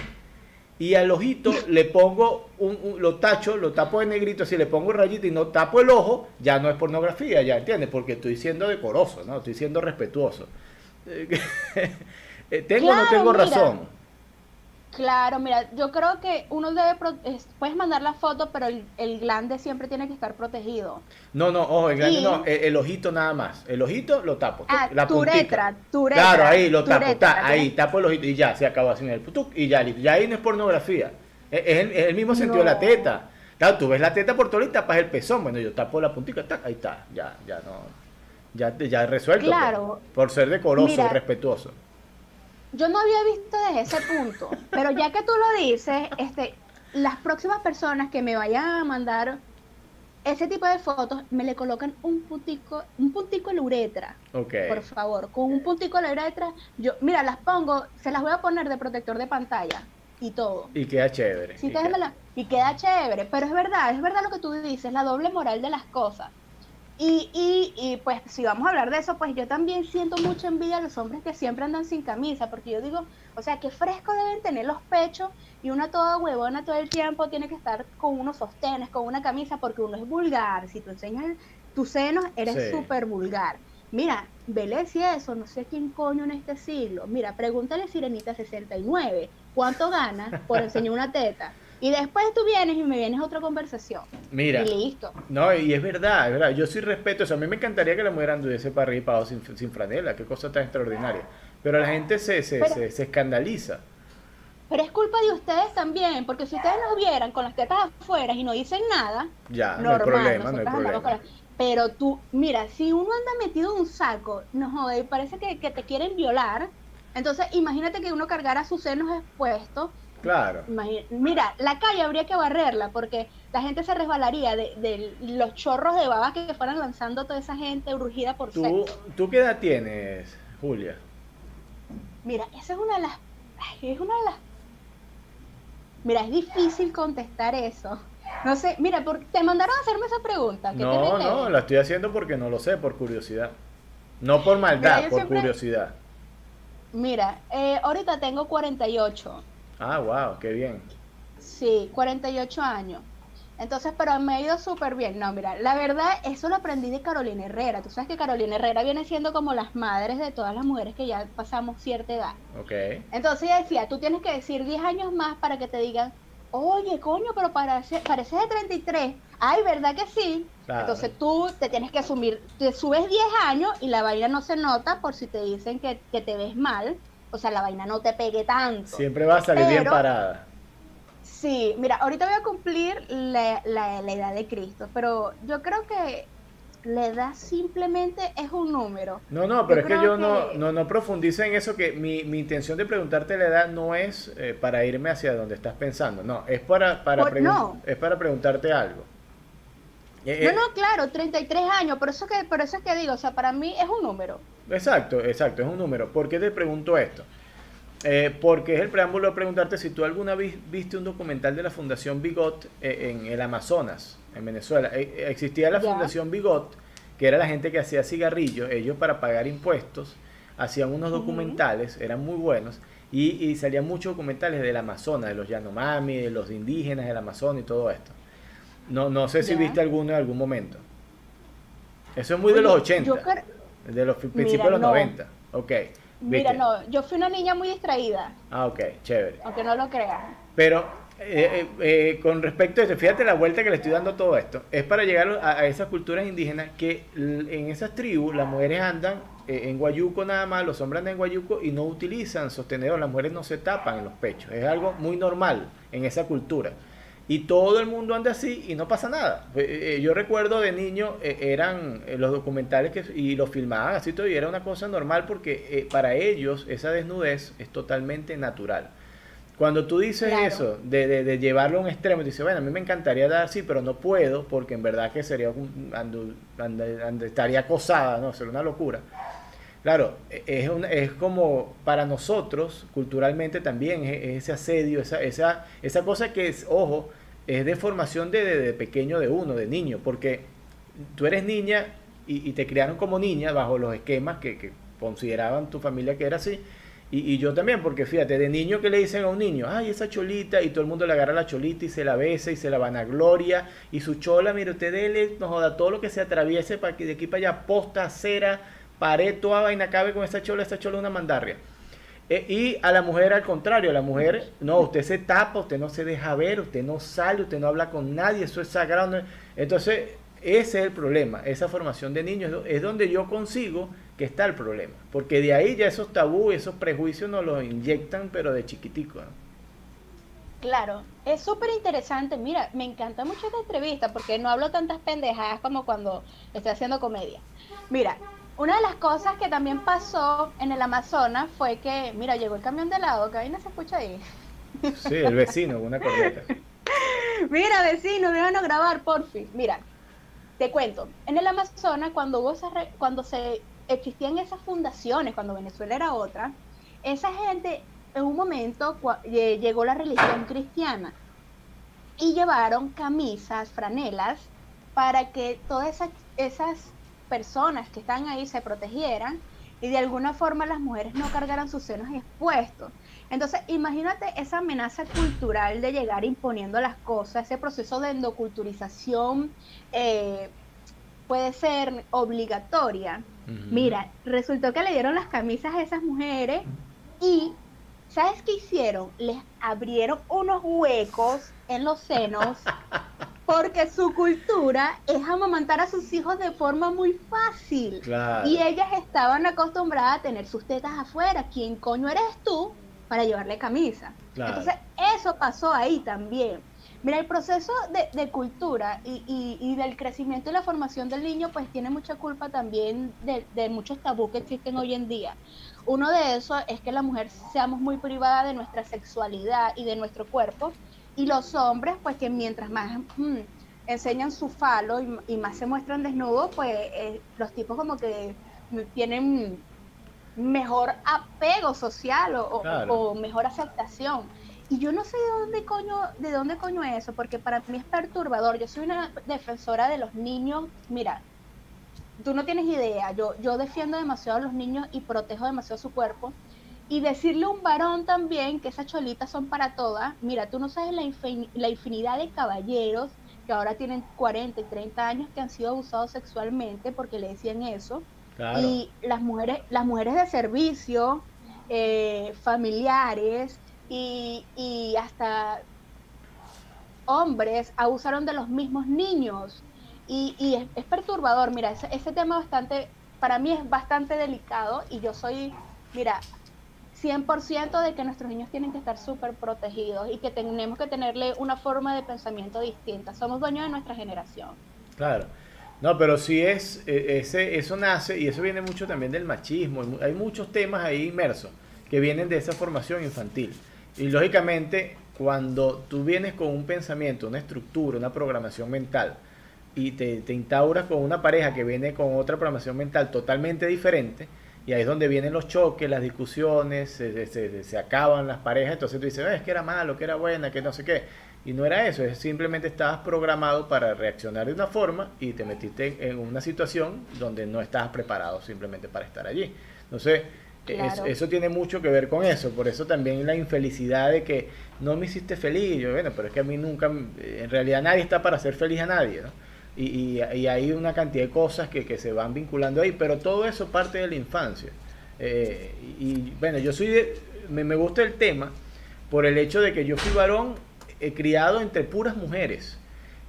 [SPEAKER 1] y al ojito le pongo, un, un, lo tacho, lo tapo de negrito, si le pongo rayito y no tapo el ojo, ya no es pornografía, ya entiendes, porque estoy siendo decoroso, ¿no? Estoy siendo respetuoso. ¿Tengo claro, o no tengo
[SPEAKER 2] mira.
[SPEAKER 1] razón?
[SPEAKER 2] Claro, mira, yo creo que uno debe, puedes mandar la foto, pero el, el, glande siempre tiene que estar protegido.
[SPEAKER 1] No, no, ojo, el glande y... no, el, el, ojito nada más. El ojito lo tapo.
[SPEAKER 2] Ah,
[SPEAKER 1] la
[SPEAKER 2] tu tu.
[SPEAKER 1] Claro, ahí lo tapo, ahí tapo el ojito y ya, se acabó así, el putuc y ya, ya ahí no es pornografía. Es, es, el, es el, mismo sentido no. de la teta. Claro, tú ves la teta por todo y tapas el pezón. Bueno, yo tapo la puntita, ahí está, ya, ya no. Ya, ya resuelto.
[SPEAKER 2] Claro.
[SPEAKER 1] Por, ser decoroso y respetuoso.
[SPEAKER 2] Yo no había visto desde ese punto, pero ya que tú lo dices, este, las próximas personas que me vayan a mandar ese tipo de fotos me le colocan un puntico, un puntico en la uretra. Por favor, con un puntico en la uretra, yo, mira, las pongo, se las voy a poner de protector de pantalla y todo.
[SPEAKER 1] Y queda chévere.
[SPEAKER 2] Sí, y, queda... y queda chévere, pero es verdad, es verdad lo que tú dices, la doble moral de las cosas. Y, y, y, pues si vamos a hablar de eso, pues yo también siento mucha envidia a los hombres que siempre andan sin camisa, porque yo digo, o sea, qué fresco deben tener los pechos y una toda huevona todo el tiempo tiene que estar con unos sostenes, con una camisa, porque uno es vulgar. Si tú enseñas tus senos, eres súper vulgar. Mira, vele si eso, no sé quién coño en este siglo. Mira, pregúntale Sirenita 69, ¿cuánto gana por enseñar una teta? Y después tú vienes y me vienes otra conversación.
[SPEAKER 1] Mira.
[SPEAKER 2] Y listo.
[SPEAKER 1] No, y es verdad, es verdad. Yo sí respeto eso. A mí me encantaría que la mujer anduviese para arriba sin, sin franela. Qué cosa tan extraordinaria. Pero la gente se, se, se, escandaliza.
[SPEAKER 2] Pero es culpa de ustedes también, porque si ustedes nos vieran con las tetas afuera y no dicen nada,
[SPEAKER 1] ya, no hay problema, no hay problema.
[SPEAKER 2] Pero tú, mira, si uno anda metido en un saco, no jode, parece que, que te quieren violar. Entonces, imagínate que uno cargara sus senos expuestos
[SPEAKER 1] Claro.
[SPEAKER 2] Mira, la calle habría que barrerla porque la gente se resbalaría de, los chorros de babas que fueran lanzando toda esa gente urgida por
[SPEAKER 1] ¿Tú, ¿Tú qué edad tienes, Julia?
[SPEAKER 2] Mira, esa es una de las... Es una de las... Mira, es difícil contestar eso. No sé, mira, te mandaron a hacerme esa pregunta.
[SPEAKER 1] no, no, la estoy haciendo porque no lo sé, por curiosidad. No por maldad, por curiosidad.
[SPEAKER 2] Mira, eh, ahorita tengo 48.
[SPEAKER 1] Ah, wow, qué bien.
[SPEAKER 2] Sí, 48 años. Entonces, pero me ha ido súper bien. No, mira, la verdad, eso lo aprendí de Carolina Herrera. Tú sabes que Carolina Herrera viene siendo como las madres de todas las mujeres que ya pasamos cierta edad.
[SPEAKER 1] Ok.
[SPEAKER 2] Entonces ella decía, tú tienes que decir 10 años más para que te digan, oye, coño, pero parece, pareces de 33. Ay, ¿verdad que sí? Entonces tú te tienes que asumir, te subes 10 años y la vaina no se nota por si te dicen que, que te ves mal o sea, la vaina no te pegue tanto.
[SPEAKER 1] Siempre va a salir bien parada.
[SPEAKER 2] Sí, mira, ahorita voy a cumplir la, edad de Cristo, pero yo creo que la edad simplemente es un número.
[SPEAKER 1] No, no, pero es que yo No, no, no profundice en eso, que mi, mi, intención de preguntarte la edad no es eh, para irme hacia donde estás pensando, no, es para, para, es para preguntarte algo.
[SPEAKER 2] Eh, no, eh, no, claro, 33 años, por eso, que, por eso es que digo, o sea, para mí es un número.
[SPEAKER 1] Exacto, exacto, es un número. ¿Por qué te pregunto esto? Eh, porque es el preámbulo de preguntarte si tú alguna vez viste un documental de la Fundación Bigot en el Amazonas, en Venezuela. existía la Fundación Bigot, que era la gente que hacía cigarrillos, ellos para pagar impuestos, hacían unos documentales, eran muy buenos, y, salían muchos documentales del Amazonas, de los Yanomami, de los indígenas del Amazonas y todo esto. No, no sé si viste alguno en algún momento. Eso es muy de los 80, de los principios de los 90. Ok.
[SPEAKER 2] Mira, no, yo fui una niña muy distraída.
[SPEAKER 1] Ah, ok, chévere.
[SPEAKER 2] Aunque no lo creas.
[SPEAKER 1] Pero eh, eh, eh, con respecto a eso, fíjate la vuelta que le estoy dando a todo esto. Es para llegar a, esas culturas indígenas que en esas tribus las mujeres andan en guayuco nada más, los hombres andan en guayuco y no utilizan sostenedor, las mujeres no se tapan en los pechos. Es algo muy normal en esa cultura. Y todo el mundo anda así y no pasa nada. Eh, eh, yo recuerdo de niño, eh, eran los documentales que, y los filmaban así todo y era una cosa normal porque para ellos esa desnudez es totalmente natural. Cuando tú dices eso, de, de, llevarlo a un extremo, dices, bueno, a mí me encantaría dar así, pero no puedo porque en verdad que sería, estaría acosada, ¿no? Sería una locura. Claro, e, es, es como para nosotros, culturalmente también, es, ese asedio, esa, esa, esa cosa que es, ojo, es de formación de, pequeño de uno, de niño, porque tú eres niña y, te criaron como niña bajo los esquemas que, consideraban tu familia que era así. Y, yo también, porque fíjate, de niño que le dicen a un niño, ay, esa cholita, y todo el mundo le agarra la cholita y se la besa y se la vanagloria, y su chola, mire, usted dele, nos joda todo lo que se atraviese para que de aquí para allá, posta, cera, pared, toda vaina cabe con esa chola, esa chola es una mandarria. Eh, y a la mujer al contrario, a la mujer, no, usted se tapa, usted no se deja ver, usted no sale, usted no habla con nadie, eso es sagrado. Entonces, ese es el problema, esa formación de niños es donde yo consigo que está el problema, porque de ahí ya esos tabú, esos prejuicios nos los inyectan, pero de chiquitico.
[SPEAKER 2] Claro, es súper interesante. Mira, me encanta mucho esta entrevista porque no hablo tantas pendejadas como cuando estoy haciendo comedia. Mira, una de las cosas que también pasó en el Amazonas fue que, mira, llegó el camión de helado, que ahí no se escucha ahí.
[SPEAKER 1] Sí, el vecino, una corneta.
[SPEAKER 2] mira, vecino, déjanos grabar, por fin. Mira, te cuento, en el Amazonas, cuando hubo cuando se existían esas fundaciones, cuando Venezuela era otra, esa gente en un momento llegó la religión cristiana y llevaron camisas, franelas, para que todas esas, esas personas que están ahí se protegieran y de alguna forma las mujeres no cargaran sus senos expuestos. Entonces, imagínate esa amenaza cultural de llegar imponiendo las cosas, ese proceso de endoculturización eh, puede ser obligatoria. Mira, resultó que le dieron las camisas a esas mujeres y, ¿sabes qué hicieron? Les abrieron unos huecos en los senos porque su cultura es amamantar a sus hijos de forma muy fácil. Y ellas estaban acostumbradas a tener sus tetas afuera. ¿Quién coño eres tú para llevarle camisa? Entonces, eso pasó ahí también. Mira, el proceso de, cultura y, del crecimiento y la formación del niño, pues tiene mucha culpa también de, de muchos tabús que existen hoy en día. Uno de esos es que la mujer seamos muy privada de nuestra sexualidad y de nuestro cuerpo, y los hombres, pues que mientras más mm, enseñan su falo y, más se muestran desnudos, pues eh, los tipos como que tienen mejor apego social o mejor aceptación. Y yo no sé de dónde coño, de dónde coño es eso, porque para mí es perturbador. Yo soy una defensora de los niños. Mira, tú no tienes idea. Yo, yo defiendo demasiado a los niños y protejo demasiado su cuerpo. Y decirle a un varón también que esas cholitas son para todas. Mira, tú no sabes la, la infinidad de caballeros que ahora tienen 40 y 30 años que han sido abusados sexualmente porque le decían eso. Y las mujeres, las mujeres de servicio, eh, familiares, y, hasta hombres abusaron de los mismos niños. Y, es, perturbador, mira, ese, ese tema bastante, para mí es bastante delicado y yo soy, mira, 100% de que nuestros niños tienen que estar súper protegidos y que tenemos que tenerle una forma de pensamiento distinta. Somos dueños de nuestra generación.
[SPEAKER 1] Claro. No, pero sí es, e, ese, eso nace y eso viene mucho también del machismo. Hay muchos temas ahí inmersos que vienen de esa formación infantil. Y lógicamente, cuando tú vienes con un pensamiento, una estructura, una programación mental, y te, te instauras con una pareja que viene con otra programación mental totalmente diferente, y ahí es donde vienen los choques, las discusiones, se, acaban las parejas, entonces tú dices, es que era malo, que era buena, que no sé qué. Y no era eso, es simplemente estabas programado para reaccionar de una forma y te metiste en una situación donde no estabas preparado simplemente para estar allí. Entonces, eso tiene mucho que ver con eso, por eso también la infelicidad de que no me hiciste feliz, yo, bueno, pero es que a mí nunca, en realidad nadie está para hacer feliz a nadie, ¿no? Y, y, hay una cantidad de cosas que, que, se van vinculando ahí, pero todo eso parte de la infancia. Eh, y bueno, yo soy de, me, me, gusta el tema por el hecho de que yo fui varón eh, criado entre puras mujeres.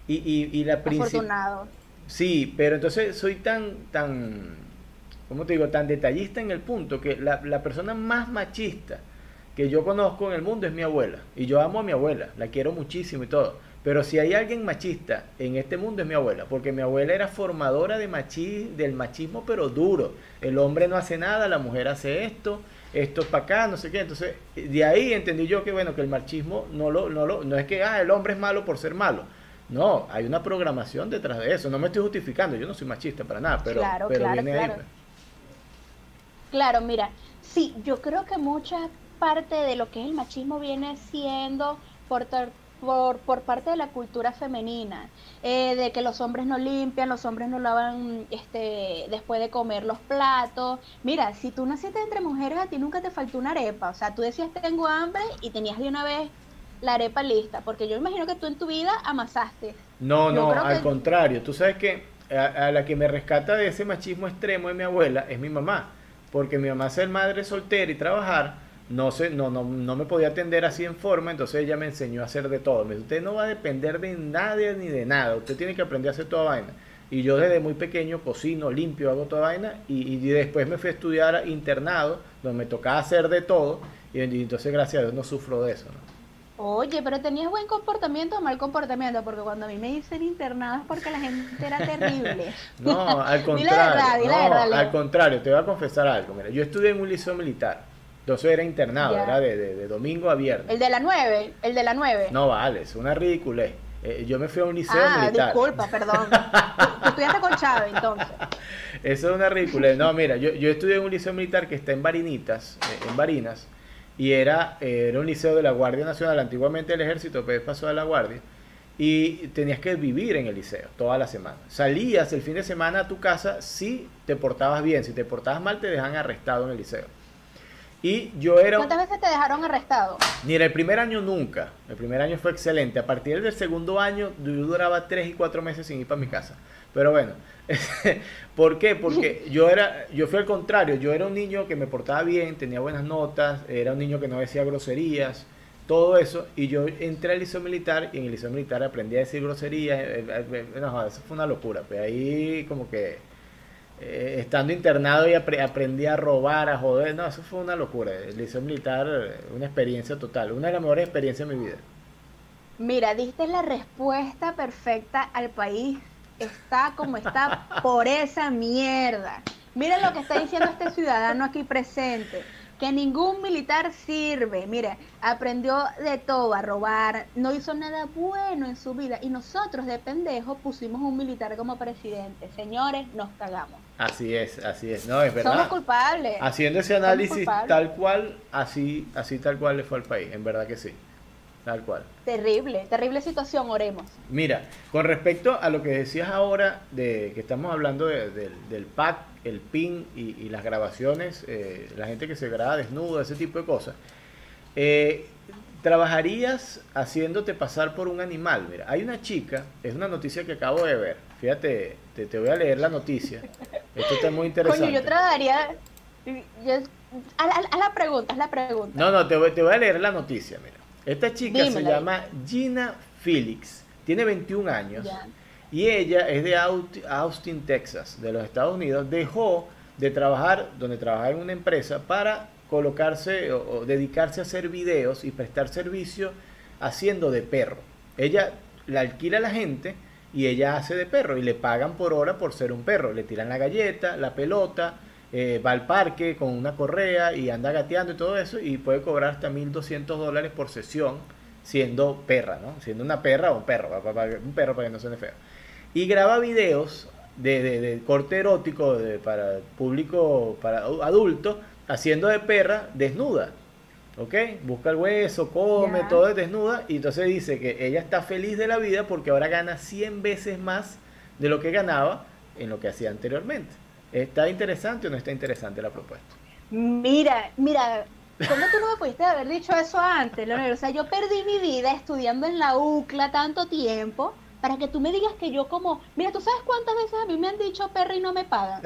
[SPEAKER 1] Y, y, y la
[SPEAKER 2] Afortunado.
[SPEAKER 1] Sí, pero entonces soy tan, tan como te digo, tan detallista en el punto que la, la, persona más machista que yo conozco en el mundo es mi abuela. Y yo amo a mi abuela, la quiero muchísimo y todo. Pero si hay alguien machista en este mundo es mi abuela, porque mi abuela era formadora de machi del machismo, pero duro. El hombre no hace nada, la mujer hace esto, esto es para acá, no sé qué. Entonces, de ahí entendí yo que bueno, que el machismo no lo, no lo, no es que ah, el hombre es malo por ser malo. No, hay una programación detrás de eso. No me estoy justificando, yo no soy machista para nada, pero, pero viene ahí. Pues.
[SPEAKER 2] Claro, mira, sí, yo creo que mucha parte de lo que es el machismo viene siendo por, por, por parte de la cultura femenina, eh, de que los hombres no limpian, los hombres no lavan este, después de comer los platos. Mira, si tú naciste entre mujeres, a ti nunca te faltó una arepa, o sea, tú decías tengo hambre y tenías de una vez la arepa lista, porque yo imagino que tú en tu vida amasaste.
[SPEAKER 1] No, no, al contrario, tú sabes que a, a la que me rescata de ese machismo extremo de mi abuela es mi mamá porque mi mamá ser madre soltera y trabajar, no, se, no, no, no me podía atender así en forma, entonces ella me enseñó a hacer de todo. Me dijo, usted no va a depender de nadie ni de nada, usted tiene que aprender a hacer toda vaina. Y yo desde muy pequeño cocino, limpio, hago toda vaina y, y después me fui a estudiar internado, donde me tocaba hacer de todo y, entonces gracias a Dios no sufro de eso.
[SPEAKER 2] Oye, pero tenías buen comportamiento o mal comportamiento, porque cuando a mí me dicen internado es porque la gente era terrible.
[SPEAKER 1] no, al contrario. no, al contrario, te voy a confesar algo. Mira, yo estudié en un liceo militar. Entonces era internado, era de, domingo a viernes.
[SPEAKER 2] El de la 9, el de la 9.
[SPEAKER 1] No vale, es una ridiculez. Eh, yo me fui a un liceo ah, militar.
[SPEAKER 2] disculpa, perdón. Tú estudiaste con Chávez, entonces.
[SPEAKER 1] Eso es una ridiculez. No, mira, yo, yo estudié en un liceo militar que está en Barinitas, eh, en Barinas, y era, eh, era un liceo de la Guardia Nacional, antiguamente el ejército, pero pasó a la Guardia, y tenías que vivir en el liceo toda la semana. Salías el fin de semana a tu casa si te portabas bien, si te portabas mal te dejan arrestado en el liceo. Y yo era...
[SPEAKER 2] ¿Cuántas veces te dejaron arrestado?
[SPEAKER 1] Mira, el primer año nunca. El primer año fue excelente. A partir del segundo año yo duraba tres y cuatro meses sin ir para mi casa. Pero bueno, ¿por qué? Porque yo era, yo fui al contrario, yo era un niño que me portaba bien, tenía buenas notas, era un niño que no decía groserías, todo eso, y yo entré al liceo militar y en el liceo militar aprendí a decir groserías, eh, eh, eh, no, eso fue una locura, pero pues ahí como que estando internado y aprendí a robar, a joder, no, eso fue una locura, el liceo militar, una experiencia total, una de las mejores experiencias de mi vida.
[SPEAKER 2] Mira, diste la respuesta perfecta al país está como está por esa mierda. Miren lo que está diciendo este ciudadano aquí presente. Que ningún militar sirve. Mire, aprendió de todo, a robar, no hizo nada bueno en su vida. Y nosotros de pendejo pusimos un militar como presidente. Señores, nos cagamos.
[SPEAKER 1] Así es, así es. No, es verdad.
[SPEAKER 2] Somos culpables.
[SPEAKER 1] Haciendo ese análisis tal cual, así, así tal cual le fue al país. En verdad que sí. Tal cual.
[SPEAKER 2] Terrible, terrible situación, oremos.
[SPEAKER 1] Mira, con respecto a lo que decías ahora, de que estamos hablando del pack, el pin y, las grabaciones, eh, la gente que se graba desnuda, ese tipo de cosas, eh, ¿trabajarías haciéndote pasar por un animal? Mira, hay una chica, es una noticia que acabo de ver, fíjate, te, voy a leer la noticia, esto está muy interesante.
[SPEAKER 2] Coño, yo trabajaría, a, la pregunta, haz la pregunta.
[SPEAKER 1] No, no, te te voy a leer la noticia, mira. Esta chica se llama Gina Felix, tiene 21 años y ella es de Austin, Texas, de los Estados Unidos. Dejó de trabajar donde trabajaba en una empresa para colocarse o, dedicarse a hacer videos y prestar servicio haciendo de perro. Ella la alquila a la gente y ella hace de perro y le pagan por hora por ser un perro. Le tiran la galleta, la pelota, eh, va al parque con una correa y anda gateando y todo eso y puede cobrar hasta 1.200 dólares por sesión siendo perra, ¿no? Siendo una perra o un perro, un perro para que no suene feo. Y graba videos de, corte erótico para público, para adulto, haciendo de perra desnuda. ¿Ok? Busca el hueso, come, todo es desnuda. Y entonces dice que ella está feliz de la vida porque ahora gana 100 veces más de lo que ganaba en lo que hacía anteriormente. ¿Está interesante o no está interesante la propuesta?
[SPEAKER 2] Mira, mira, ¿cómo tú no me pudiste haber dicho eso antes, Leonel? O sea, yo perdí mi vida estudiando en la UCLA tanto tiempo para que tú me digas que yo como, mira, ¿tú sabes cuántas veces a mí me han dicho perra y no me pagan?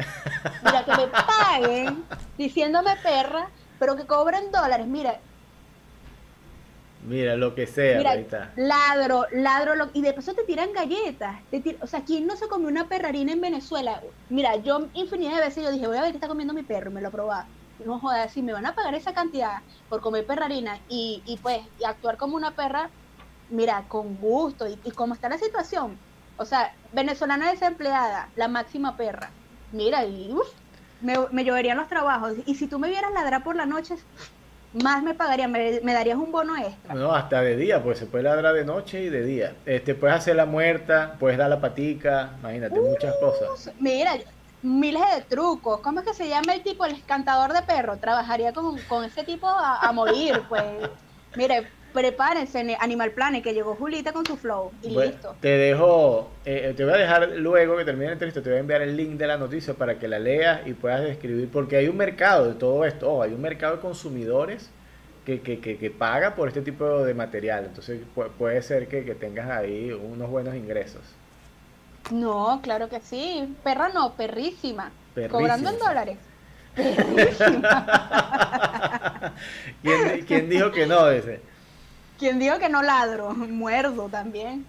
[SPEAKER 2] Mira, que me paguen diciéndome perra, pero que cobren dólares. Mira,
[SPEAKER 1] Mira, lo que sea, Mira,
[SPEAKER 2] ladro, ladro, lo, y de paso te tiran galletas. o sea, ¿quién no se comió una perrarina en Venezuela? Mira, yo infinidad de veces yo dije, voy a ver qué está comiendo mi perro, y me lo probaba. No jodas, si me van a pagar esa cantidad por comer perrarina y, y pues, y actuar como una perra, mira, con gusto, y, y como está la situación, o sea, venezolana desempleada, la máxima perra, mira, y uf, me, me lloverían los trabajos. Y si tú me vieras ladrar por la noche, más me pagaría, me, darías un bono extra.
[SPEAKER 1] No, hasta de día, pues se puede ladrar de noche y de día. Este, puedes hacer la muerta, puedes dar la patica, imagínate, muchas cosas.
[SPEAKER 2] Mira, miles de trucos. ¿Cómo es que se llama el tipo, el cantador de perro? Trabajaría con, con ese tipo a, morir, pues. Mire, prepárense, Animal Planet, que llegó Julita con su flow y listo.
[SPEAKER 1] Te dejo, eh, te voy a dejar luego que termine la entrevista, te voy a enviar el link de la noticia para que la leas y puedas describir, porque hay un mercado de todo esto, hay un mercado de consumidores que, que, que, que, paga por este tipo de material, entonces puede ser que, tengas ahí unos buenos ingresos.
[SPEAKER 2] No, claro que sí, perra no, perrísima, cobrando en dólares.
[SPEAKER 1] ¿Quién, ¿Quién, dijo que no? Ese?
[SPEAKER 2] ¿Quién dijo que no ladro? Muerdo también.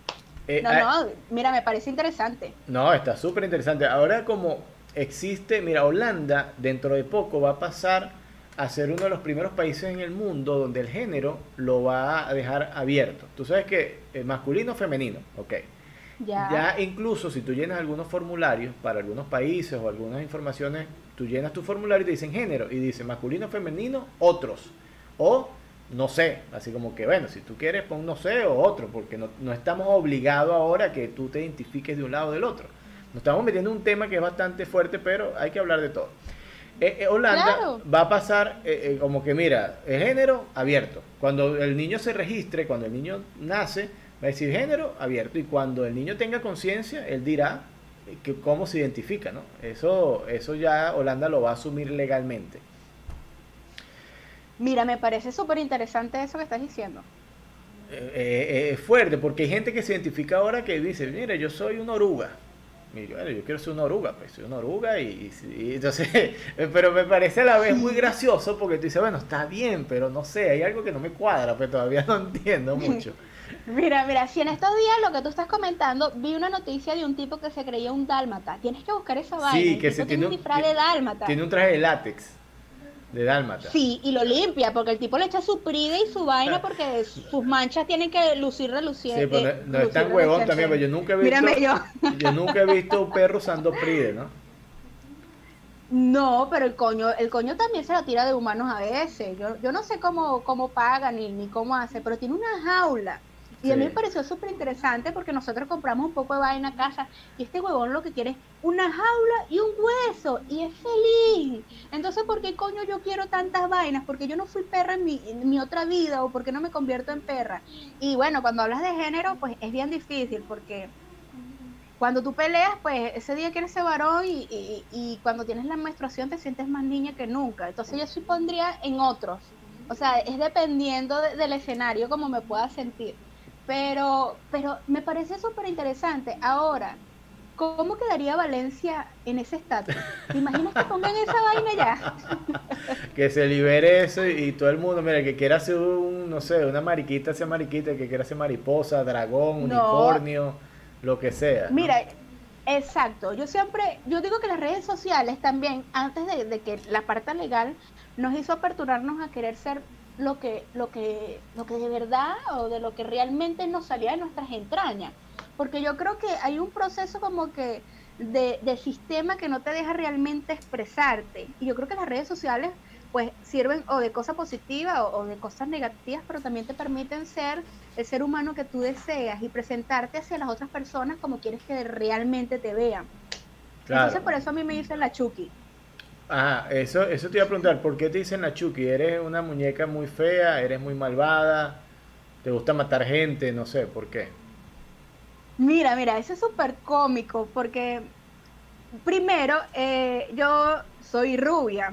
[SPEAKER 2] Eh, no, ah, no, mira, me parece interesante.
[SPEAKER 1] No, está súper interesante. Ahora como existe, mira, Holanda dentro de poco va a pasar a ser uno de los primeros países en el mundo donde el género lo va a dejar abierto. Tú sabes que el masculino femenino, ok. Ya. ya incluso si tú llenas algunos formularios para algunos países o algunas informaciones, tú llenas tu formulario y te dicen género y dice masculino, femenino, otros. O no sé, así como que bueno, si tú quieres pon no sé o otro, porque no, no estamos obligados ahora a que tú te identifiques de un lado o del otro. Nos estamos metiendo en un tema que es bastante fuerte, pero hay que hablar de todo. Eh, eh, Holanda va a pasar eh, como que, mira, el género abierto. Cuando el niño se registre, cuando el niño nace, va a decir género abierto. Y cuando el niño tenga conciencia, él dirá que cómo se identifica, ¿no? Eso, eso ya Holanda lo va a asumir legalmente.
[SPEAKER 2] Mira, me parece súper interesante eso que estás diciendo.
[SPEAKER 1] Es fuerte, porque hay gente que se identifica ahora que dice, mira, yo soy una oruga y yo, yo quiero ser una oruga, pues soy una oruga y, entonces, pero me parece a la vez muy gracioso porque tú dices, bueno, está bien, pero no sé, hay algo que no me cuadra, pues todavía no entiendo mucho.
[SPEAKER 2] Mira, mira, si en estos días lo que tú estás comentando, vi una noticia de un tipo que se creía un dálmata. Tienes que buscar esa vaina.
[SPEAKER 1] Sí, que se
[SPEAKER 2] tiene
[SPEAKER 1] un disfraz de dálmata. Tiene un traje de látex de dálmata.
[SPEAKER 2] Sí, y lo limpia, porque el tipo le echa su pride y su vaina porque sus manchas tienen que lucir relucientes.
[SPEAKER 1] Sí, pero no, es tan huevón también, pero yo nunca he visto. yo. yo nunca he visto un perro usando pride, ¿no?
[SPEAKER 2] No, pero el coño, el coño también se lo tira de humanos a veces. Yo, yo no sé cómo, cómo paga ni, ni cómo hace, pero tiene una jaula y a mí me pareció súper interesante porque nosotros compramos un poco de vaina a casa y este huevón lo que quiere es una jaula y un hueso y es feliz. Entonces, ¿por qué coño yo quiero tantas vainas? Porque yo no fui perra en mi, en mi otra vida o porque no me convierto en perra. Y bueno, cuando hablas de género, pues es bien difícil porque cuando tú peleas, pues ese día quieres ser varón y, y, cuando tienes la menstruación te sientes más niña que nunca. Entonces yo sí pondría en otros. O sea, es dependiendo del escenario como me pueda sentir. Pero, pero me parece súper interesante. Ahora, ¿cómo quedaría Valencia en ese estatus? ¿Te imaginas que pongan esa vaina ya?
[SPEAKER 1] que se libere eso y, todo el mundo, mira, que quiera hacer un, no sé, una mariquita sea mariquita, que quiera ser mariposa, dragón, unicornio, lo que sea.
[SPEAKER 2] Mira, exacto. Yo siempre, yo digo que las redes sociales también, antes de, de que la parte legal nos hizo aperturarnos a querer ser lo que, lo que, lo que de verdad o de lo que realmente nos salía de nuestras entrañas. Porque yo creo que hay un proceso como que de, de sistema que no te deja realmente expresarte. Y yo creo que las redes sociales pues sirven o de cosas positivas o, de cosas negativas, pero también te permiten ser el ser humano que tú deseas y presentarte hacia las otras personas como quieres que realmente te vean. Entonces por eso a mí me dicen la Chucky.
[SPEAKER 1] Ah, eso, eso te iba a preguntar, ¿por qué te dicen la Chucky? ¿Eres una muñeca muy fea? ¿Eres muy malvada? ¿Te gusta matar gente? No sé, ¿por qué?
[SPEAKER 2] Mira, mira, eso es súper cómico porque primero eh, yo soy rubia,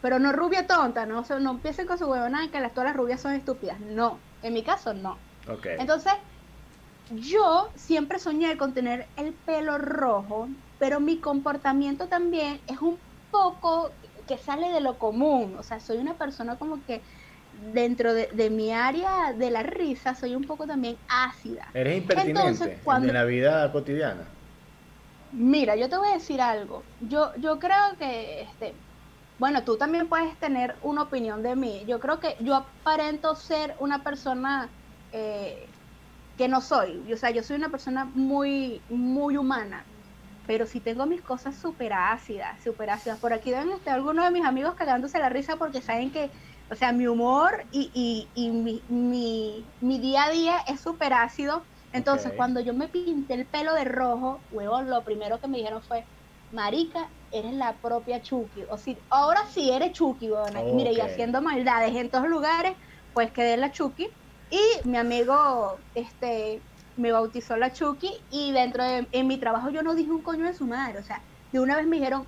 [SPEAKER 2] pero no rubia tonta, no, no empiecen con su huevona que las, todas las rubias son estúpidas, no, en mi caso no.
[SPEAKER 1] Okay.
[SPEAKER 2] Entonces, yo siempre soñé con tener el pelo rojo, pero mi comportamiento también es un poco que sale de lo común, o sea, soy una persona como que dentro de, mi área de la risa soy un poco también ácida.
[SPEAKER 1] Eres impertinente en la vida cotidiana.
[SPEAKER 2] Mira, yo te voy a decir algo. Yo, yo creo que, este, bueno, tú también puedes tener una opinión de mí. Yo creo que yo aparento ser una persona eh, que no soy. O sea, yo soy una persona muy, muy humana pero si tengo mis cosas súper ácidas, súper ácidas. Por aquí deben estar algunos de mis amigos cagándose la risa porque saben que, o sea, mi humor y, y, y mi, mi, mi, día a día es súper ácido. Entonces, cuando yo me pinté el pelo de rojo, huevón, lo primero que me dijeron fue, marica, eres la propia Chucky. O si, ahora sí eres Chucky, huevón. Y mire, y haciendo maldades en todos lugares, pues quedé la Chucky. Y mi amigo, este, me bautizó la Chucky y dentro de en mi trabajo yo no dije un coño de su madre, o sea, de una vez me dijeron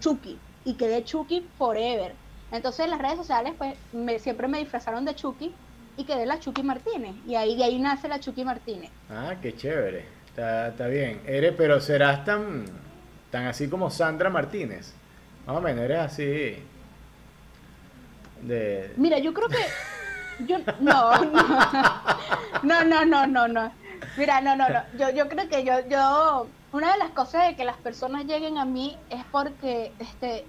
[SPEAKER 2] Chucky y quedé Chucky forever. Entonces en las redes sociales pues me, siempre me disfrazaron de Chucky y quedé la Chucky Martínez y ahí de ahí nace la Chucky Martínez.
[SPEAKER 1] Ah, qué chévere. Está, está bien. Eres, pero serás tan tan así como Sandra Martínez. Más o menos eres así de
[SPEAKER 2] Mira, yo creo que yo, no, no, no, no, no, no, Mira, no, no, no. Yo, yo creo que yo, yo, una de las cosas de que las personas lleguen a mí es porque, este,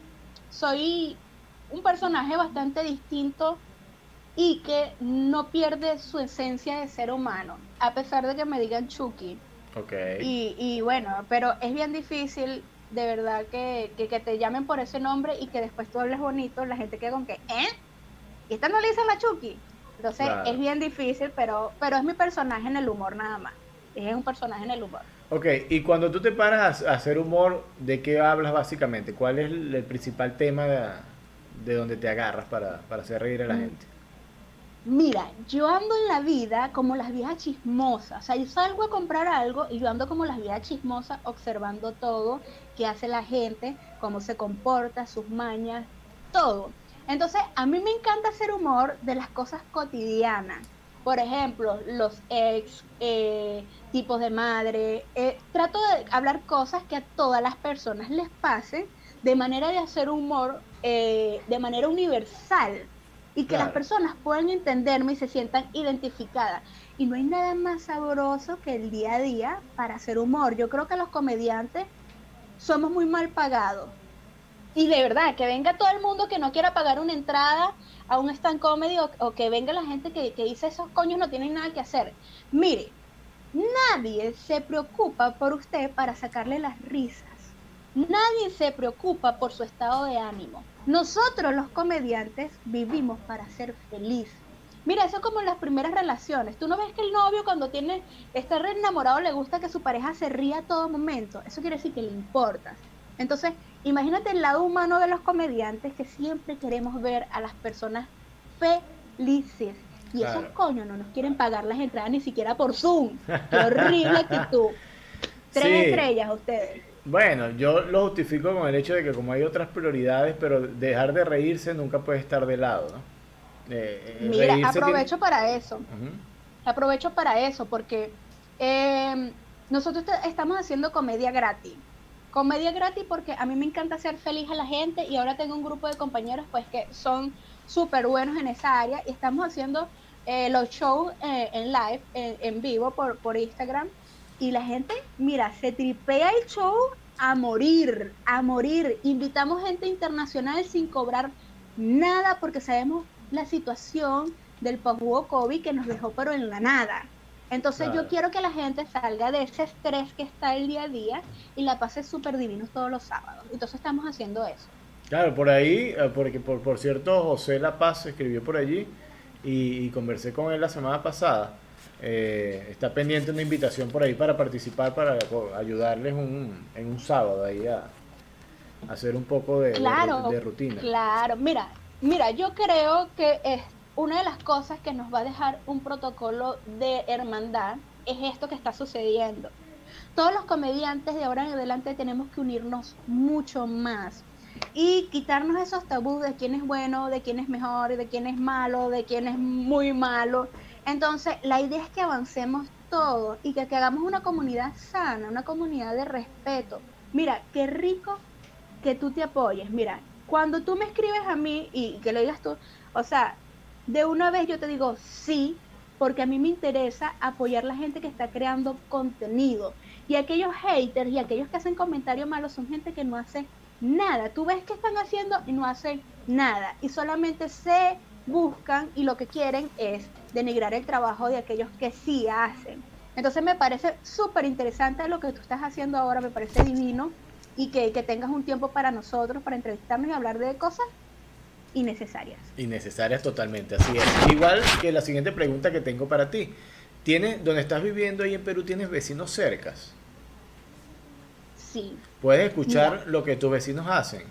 [SPEAKER 2] soy un personaje bastante distinto y que no pierde su esencia de ser humano, a pesar de que me digan Chucky.
[SPEAKER 1] Okay.
[SPEAKER 2] Y, y bueno, pero es bien difícil de verdad que, que, te llamen por ese nombre y que después tú hables bonito, la gente queda con que, ¿eh? ¿Y esta no le dicen la Chucky? Entonces es bien difícil, pero, pero es mi personaje en el humor nada más. Es un personaje en el humor.
[SPEAKER 1] Ok, y cuando tú te paras a, hacer humor, ¿de qué hablas básicamente? ¿Cuál es el, principal tema de, donde te agarras para, para hacer reír a la mm. gente?
[SPEAKER 2] Mira, yo ando en la vida como las viejas chismosas. O sea, yo salgo a comprar algo y yo ando como las viejas chismosas observando todo, qué hace la gente, cómo se comporta, sus mañas, todo. Entonces, a mí me encanta hacer humor de las cosas cotidianas. Por ejemplo, los ex, eh, tipos de madre. Eh, trato de hablar cosas que a todas las personas les pasen de manera de hacer humor eh, de manera universal y que las personas puedan entenderme y se sientan identificadas. Y no hay nada más sabroso que el día a día para hacer humor. Yo creo que los comediantes somos muy mal pagados. Y de verdad, que venga todo el mundo que no quiera pagar una entrada a un stand comedy o, que venga la gente que, que dice esos coños no tienen nada que hacer. Mire, nadie se preocupa por usted para sacarle las risas. Nadie se preocupa por su estado de ánimo. Nosotros los comediantes vivimos para ser feliz. Mira, eso es como en las primeras relaciones. Tú no ves que el novio cuando tiene está re enamorado le gusta que su pareja se ría a todo momento. Eso quiere decir que le importas. Entonces, imagínate el lado humano de los comediantes que siempre queremos ver a las personas felices. Y esos coños no nos quieren pagar las entradas ni siquiera por Zoom. Qué horrible actitud. Tres estrellas ustedes.
[SPEAKER 1] Bueno, yo lo justifico con el hecho de que como hay otras prioridades, pero dejar de reírse nunca puede estar de lado, ¿no?
[SPEAKER 2] Eh, eh, Mira, aprovecho para eso. Aprovecho para eso, porque em, nosotros estamos haciendo comedia gratis. Comedia gratis porque a mí me encanta hacer feliz a la gente y ahora tengo un grupo de compañeros pues que son súper buenos en esa área y estamos haciendo eh, los shows en live, en, vivo por, por Instagram y la gente, mira, se tripea el show a morir, a morir. Invitamos gente internacional sin cobrar nada porque sabemos la situación del post COVID que nos dejó pero en la nada. Entonces yo quiero que la gente salga de ese estrés que está el día a día y la pase súper divino todos los sábados. Entonces estamos haciendo eso.
[SPEAKER 1] Claro, por ahí, eh, porque por, por cierto José La Paz escribió por allí y conversé con él la semana pasada eh, está pendiente una invitación por ahí para participar, para ayudarles un, en un sábado ahí a, hacer un poco de, de, rutina.
[SPEAKER 2] Claro, mira, mira, yo creo que es una de las cosas que nos va a dejar un protocolo de hermandad es esto que está sucediendo. Todos los comediantes de ahora en adelante tenemos que unirnos mucho más y quitarnos esos tabús de quién es bueno, de quién es mejor, de quién es malo, de quién es muy malo entonces, la idea es que avancemos todos y que, hagamos una comunidad sana, una comunidad de respeto. Mira, qué rico que tú te apoyes. Mira, cuando tú me escribes a mí y que lo digas tú, o sea, de una vez yo te digo sí, porque a mí me interesa apoyar a la gente que está creando contenido. Y aquellos haters y aquellos que hacen comentarios malos son gente que no hace nada. Tú ves que están haciendo y no hacen nada. Y solamente se buscan y lo que quieren es denigrar el trabajo de aquellos que sí hacen. Entonces me parece súper interesante lo que tú estás haciendo ahora, me parece divino y que, tengas un tiempo para nosotros, para entrevistarnos y hablar de cosas innecesarias.
[SPEAKER 1] Innecesarias totalmente, así es. Igual que la siguiente pregunta que tengo para ti. ¿Tienes, donde estás viviendo ahí en Perú, tienes vecinos cercas?
[SPEAKER 2] Sí.
[SPEAKER 1] ¿Puedes escuchar lo que tus vecinos hacen?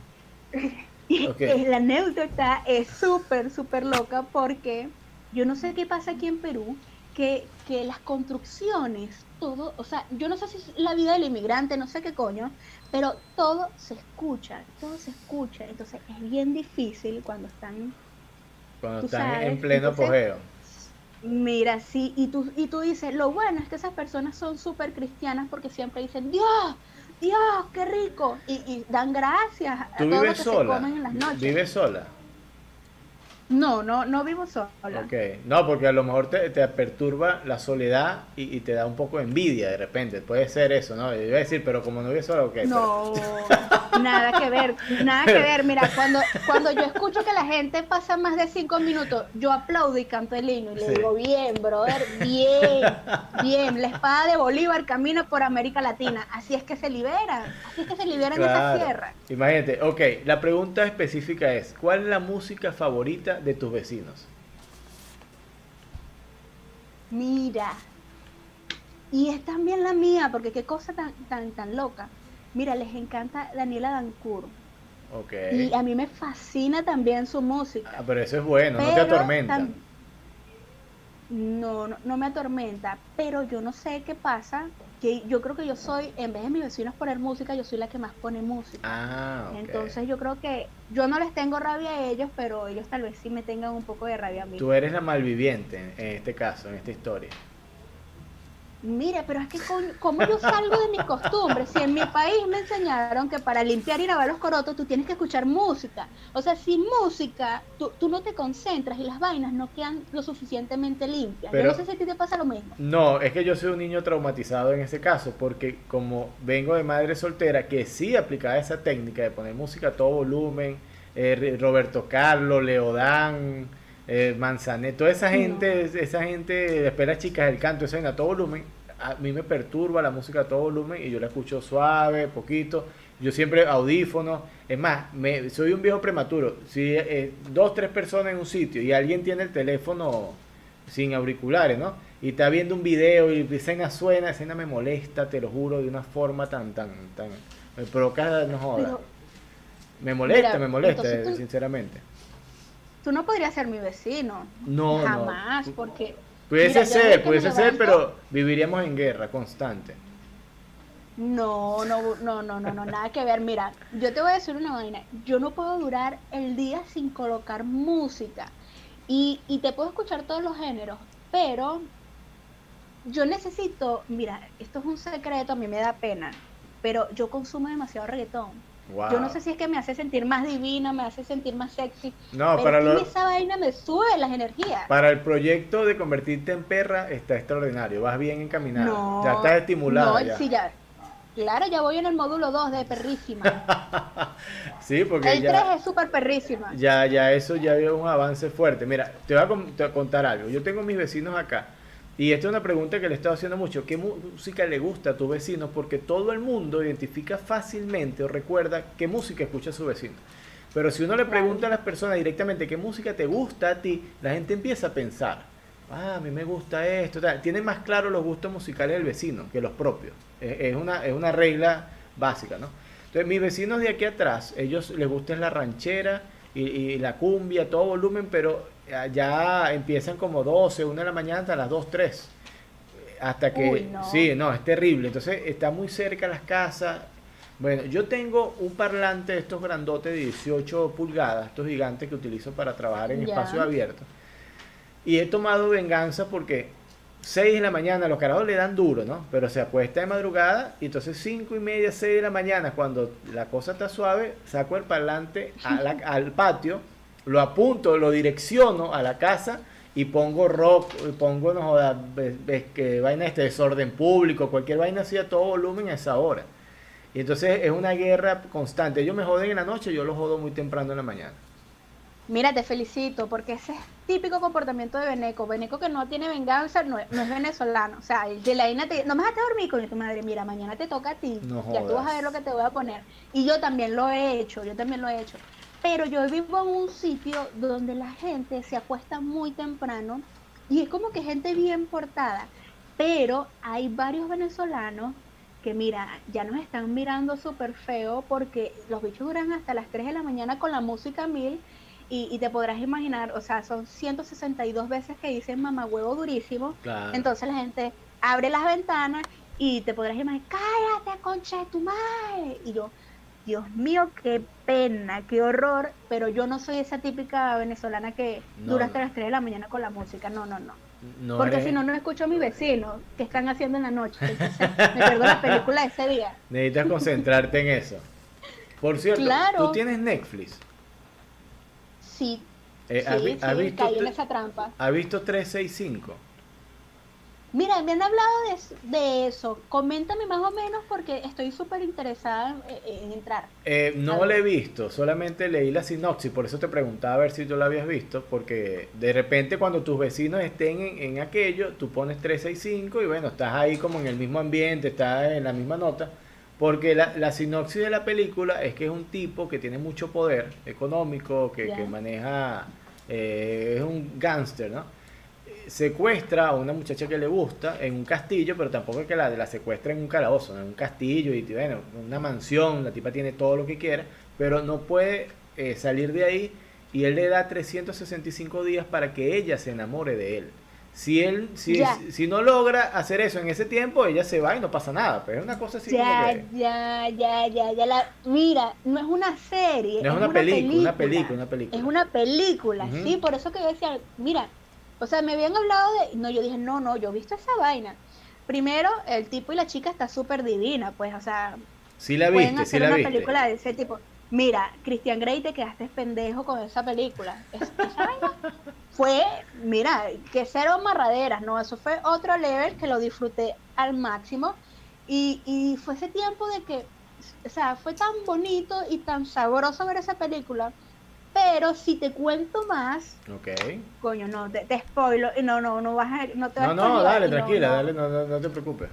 [SPEAKER 2] La anécdota es súper, súper loca porque yo no sé qué pasa aquí en Perú, que, que las construcciones, todo, o sea, yo no sé si es la vida del inmigrante, no sé qué coño, pero todo se escucha, todo se escucha. Entonces es bien difícil cuando están...
[SPEAKER 1] Cuando están en pleno apogeo.
[SPEAKER 2] Mira, sí, y tú, y tú dices, lo bueno es que esas personas son súper cristianas porque siempre dicen, Dios, Dios, qué rico, y, y dan gracias a
[SPEAKER 1] todo lo que se comen en las noches. ¿Vives sola?
[SPEAKER 2] No, no, no vivo sola.
[SPEAKER 1] Ok, no, porque a lo mejor te, te perturba la soledad y, y, te da un poco de envidia de repente. Puede ser eso, ¿no? Yo iba a decir, pero como no vives sola, ok.
[SPEAKER 2] No, Nada que ver, nada que ver. Mira, cuando, cuando yo escucho que la gente pasa más de cinco minutos, yo aplaudo y canto el himno y le digo, bien, brother, bien, bien. La espada de Bolívar camina por América Latina. Así es que se libera, así es que se libera en esa tierra.
[SPEAKER 1] Imagínate, ok, la pregunta específica es, ¿cuál es la música favorita de tus vecinos?
[SPEAKER 2] Mira, y es también la mía, porque qué cosa tan, tan, tan loca. Mira, les encanta Daniela Dancourt. Okay. Y a mí me fascina también su música.
[SPEAKER 1] Ah, pero eso es bueno, no te atormenta.
[SPEAKER 2] No, no, no, me atormenta, pero yo no sé qué pasa, que yo creo que yo soy, en vez de mis vecinos poner música, yo soy la que más pone música.
[SPEAKER 1] Ah,
[SPEAKER 2] Entonces yo creo que yo no les tengo rabia a ellos, pero ellos tal vez sí me tengan un poco de rabia a mí.
[SPEAKER 1] Tú eres la malviviente en este caso, en esta historia.
[SPEAKER 2] Mire, pero es que como yo salgo de mis costumbres, si en mi país me enseñaron que para limpiar y lavar los corotos tú tienes que escuchar música. O sea, sin música tú, tú no te concentras y las vainas no quedan lo suficientemente limpias. yo no sé si a ti te pasa lo mismo.
[SPEAKER 1] No, es que yo soy un niño traumatizado en ese caso, porque como vengo de madre soltera, que sí aplicaba esa técnica de poner música a todo volumen, eh, Roberto Carlos, Leodán, eh, Manzanet, toda esa gente, esa gente espera chicas del canto, esa a todo volumen, a mí me perturba la música a todo volumen y yo la escucho suave, poquito. Yo siempre audífonos. Es más, me, soy un viejo prematuro. Si eh, dos, tres personas en un sitio y alguien tiene el teléfono sin auriculares, ¿no? Y está viendo un video y escena suena, escena me molesta, te lo juro, de una forma tan, tan, tan. Me provoca, no joda. me molesta, me molesta, sinceramente
[SPEAKER 2] tú no podrías ser mi vecino.
[SPEAKER 1] No,
[SPEAKER 2] jamás, porque...
[SPEAKER 1] Pudiese ser, pudiese ser, pero viviríamos en guerra constante.
[SPEAKER 2] No, no, no, no, no, no, nada que ver. Mira, yo te voy a decir una vaina. Yo no puedo durar el día sin colocar música. Y, y te puedo escuchar todos los géneros, pero yo necesito, mira, esto es un secreto, a mí me da pena, pero yo consumo demasiado reggaetón. Yo no sé si es que me hace sentir más divina, me hace sentir más sexy. No, pero para esa vaina me sube las energías.
[SPEAKER 1] Para el proyecto de convertirte en perra está extraordinario. Vas bien encaminado. ya estás estimulada. No,
[SPEAKER 2] sí, ya. Claro, ya voy en el módulo 2 de perrísima.
[SPEAKER 1] sí, porque
[SPEAKER 2] el 3 es súper perrísima.
[SPEAKER 1] Ya, ya, eso ya es un avance fuerte. Mira, te voy a contar algo. Yo tengo mis vecinos acá y esta es una pregunta que le he estado haciendo mucho. ¿Qué música le gusta a tu vecino? Porque todo el mundo identifica fácilmente o recuerda qué música escucha su vecino. Pero si uno le pregunta a las personas directamente qué música te gusta a ti, la gente empieza a pensar, ah, a mí me gusta esto. Tiene más claro los gustos musicales del vecino que los propios. Es, una, es una regla básica, ¿no? Entonces, mis vecinos de aquí atrás, ellos les gusta la ranchera y, y la cumbia, todo volumen, pero ya empiezan como 12, 1 de la mañana hasta las 2, 3. Hasta que, sí, no, es terrible. Entonces está muy cerca las casas. Bueno, yo tengo un parlante de estos grandotes de 18 pulgadas, estos gigantes que utilizo para trabajar en espacio abierto. Y he tomado venganza porque 6 de la mañana los carajos le dan duro, ¿no? Pero se acuesta de madrugada y entonces 5 y media, 6 de la mañana, cuando la cosa está suave, saco el parlante al patio lo apunto, lo direcciono a la casa y pongo rock, pongo, no jodas, ves, que vaina este desorden público, cualquier vaina así a todo volumen a esa hora. Y entonces es una guerra constante. Ellos me joden en la noche, yo los jodo muy temprano en la mañana.
[SPEAKER 2] Mira, te felicito, porque ese es típico comportamiento de Beneco. Beneco que no tiene venganza, no, es venezolano. O sea, de la vaina te no me dejaste dormir con tu madre. Mira, mañana te toca a ti. ya tú vas a ver lo que te voy a poner. Y yo también lo he hecho, yo también lo he hecho. Pero yo vivo en un sitio donde la gente se acuesta muy temprano y es como que gente bien portada. Pero hay varios venezolanos que, mira, ya nos están mirando súper feo porque los bichos duran hasta las 3 de la mañana con la música mil. Y, te podrás imaginar, o sea, son 162 veces que dicen mamá huevo durísimo. Entonces la gente abre las ventanas y te podrás imaginar, cállate, concha de tu madre. Y yo, Dios mío, qué pena, qué horror, pero yo no soy esa típica venezolana que dura hasta las 3 de la mañana con la música, no, no, no. Porque si no, no escucho a mis vecinos que están haciendo en la noche. Entonces, me pierdo la película ese día.
[SPEAKER 1] Necesitas concentrarte en eso. Por cierto, ¿tú tienes Netflix?
[SPEAKER 2] Sí. Eh, sí,
[SPEAKER 1] ¿has, visto,
[SPEAKER 2] caí en esa trampa.
[SPEAKER 1] ¿Has visto 365?
[SPEAKER 2] Mira, me han hablado de, eso. Coméntame más o menos porque estoy súper interesada en, entrar.
[SPEAKER 1] Eh, no la he visto, solamente leí la sinopsis, por eso te preguntaba a ver si tú la habías visto, porque de repente cuando tus vecinos estén en, aquello, tú pones 365 y bueno, estás ahí como en el mismo ambiente, estás en la misma nota. Porque la, la sinopsis de la película es que es un tipo que tiene mucho poder económico, que, que maneja, eh, es un gángster, ¿no? Secuestra a una muchacha que le gusta en un castillo, pero tampoco es que la, la secuestra en un calabozo, en un castillo y bueno, una mansión, la tipa tiene todo lo que quiera, pero no puede eh, salir de ahí y él le da 365 días para que ella se enamore de él. Si él, si, si, no logra hacer eso en ese tiempo, ella se va y no pasa nada. Pero es una cosa así
[SPEAKER 2] ya, Ya, ya, ya, ya. La, mira, no es una serie.
[SPEAKER 1] es, una, película, una película, una película.
[SPEAKER 2] Es una película, sí. Por eso que yo decía, mira, o sea, me habían hablado de... No, yo dije, no, no, yo he visto esa vaina. Primero, el tipo y la chica está súper divina, pues, o sea...
[SPEAKER 1] Sí la viste, sí la una
[SPEAKER 2] película de ese tipo. Mira, Christian Grey, te quedaste pendejo con esa película. esa vaina fue, mira, que cero amarraderas, ¿no? Eso fue otro level que lo disfruté al máximo. Y, y fue ese tiempo de que, o sea, fue tan bonito y tan sabroso ver esa película pero si te cuento más,
[SPEAKER 1] okay.
[SPEAKER 2] coño, no, te, te spoilo, no, no, no vas a, no te
[SPEAKER 1] vas No, no, dale, tranquila, dale, no, no, no te preocupes.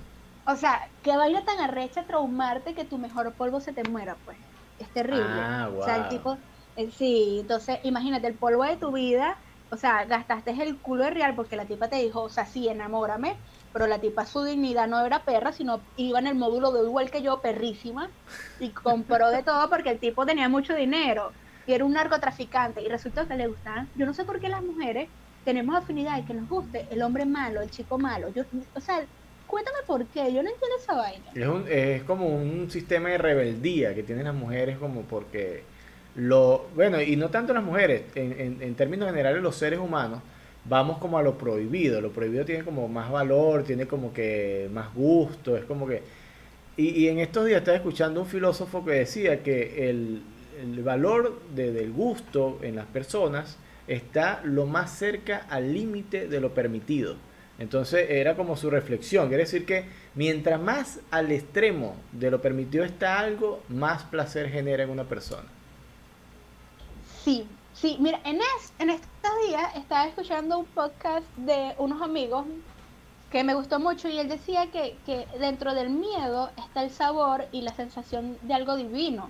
[SPEAKER 2] O sea, que vaya tan arrecha traumarte que tu mejor polvo se te muera, pues. Es terrible.
[SPEAKER 1] Ah,
[SPEAKER 2] O sea, el tipo, eh, sí, entonces imagínate el polvo de tu vida, o sea, gastaste el culo de real porque la tipa te dijo, o sea, sí, enamórame, pero la tipa su dignidad no era perra, sino iba en el módulo de igual que yo, perrísima, y compró de todo porque el tipo tenía mucho dinero y era un narcotraficante y resultó que le gustaban. Yo no sé por qué las mujeres tenemos afinidad y que nos guste el hombre malo, el chico malo. Yo, o sea, cuéntame por qué, yo no entiendo esa vaina.
[SPEAKER 1] Es, un, es como un sistema de rebeldía que tienen las mujeres como porque lo, bueno, y no tanto las mujeres, en, en, términos generales los seres humanos, vamos como a lo prohibido, lo prohibido tiene como más valor, tiene como que más gusto, es como que... Y, y en estos días estaba escuchando un filósofo que decía que el, el valor del gusto en las personas está lo más cerca al límite de lo permitido. Entonces era como su reflexión, quiere decir que mientras más al extremo de lo permitido está algo, más placer genera en una persona.
[SPEAKER 2] Sí, sí, mira, en, en estos días estaba escuchando un podcast de unos amigos que me gustó mucho y él decía que, que dentro del miedo está el sabor y la sensación de algo divino.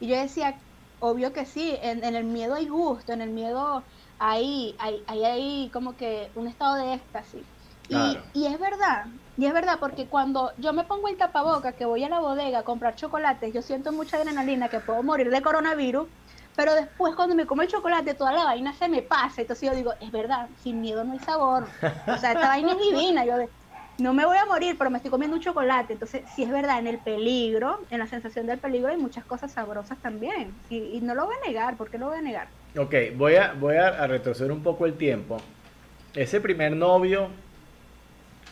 [SPEAKER 2] Y yo decía, obvio que sí, en, el miedo hay gusto, en el miedo hay, hay, hay, como que un estado de éxtasis. Y, y, es verdad, y es verdad, porque cuando yo me pongo el tapaboca, que voy a la bodega a comprar chocolates, yo siento mucha adrenalina, que puedo morir de coronavirus, pero después cuando me como el chocolate, toda la vaina se me pasa. Entonces yo digo, es verdad, sin miedo no hay sabor. O sea, esta vaina es divina. Yo no me voy a morir, pero me estoy comiendo un chocolate. Entonces, sí es verdad, en el peligro, en la sensación del peligro hay muchas cosas sabrosas también. Y, no lo voy a negar, ¿por qué lo voy a negar?
[SPEAKER 1] Ok, voy a, voy a, retroceder un poco el tiempo. Ese primer novio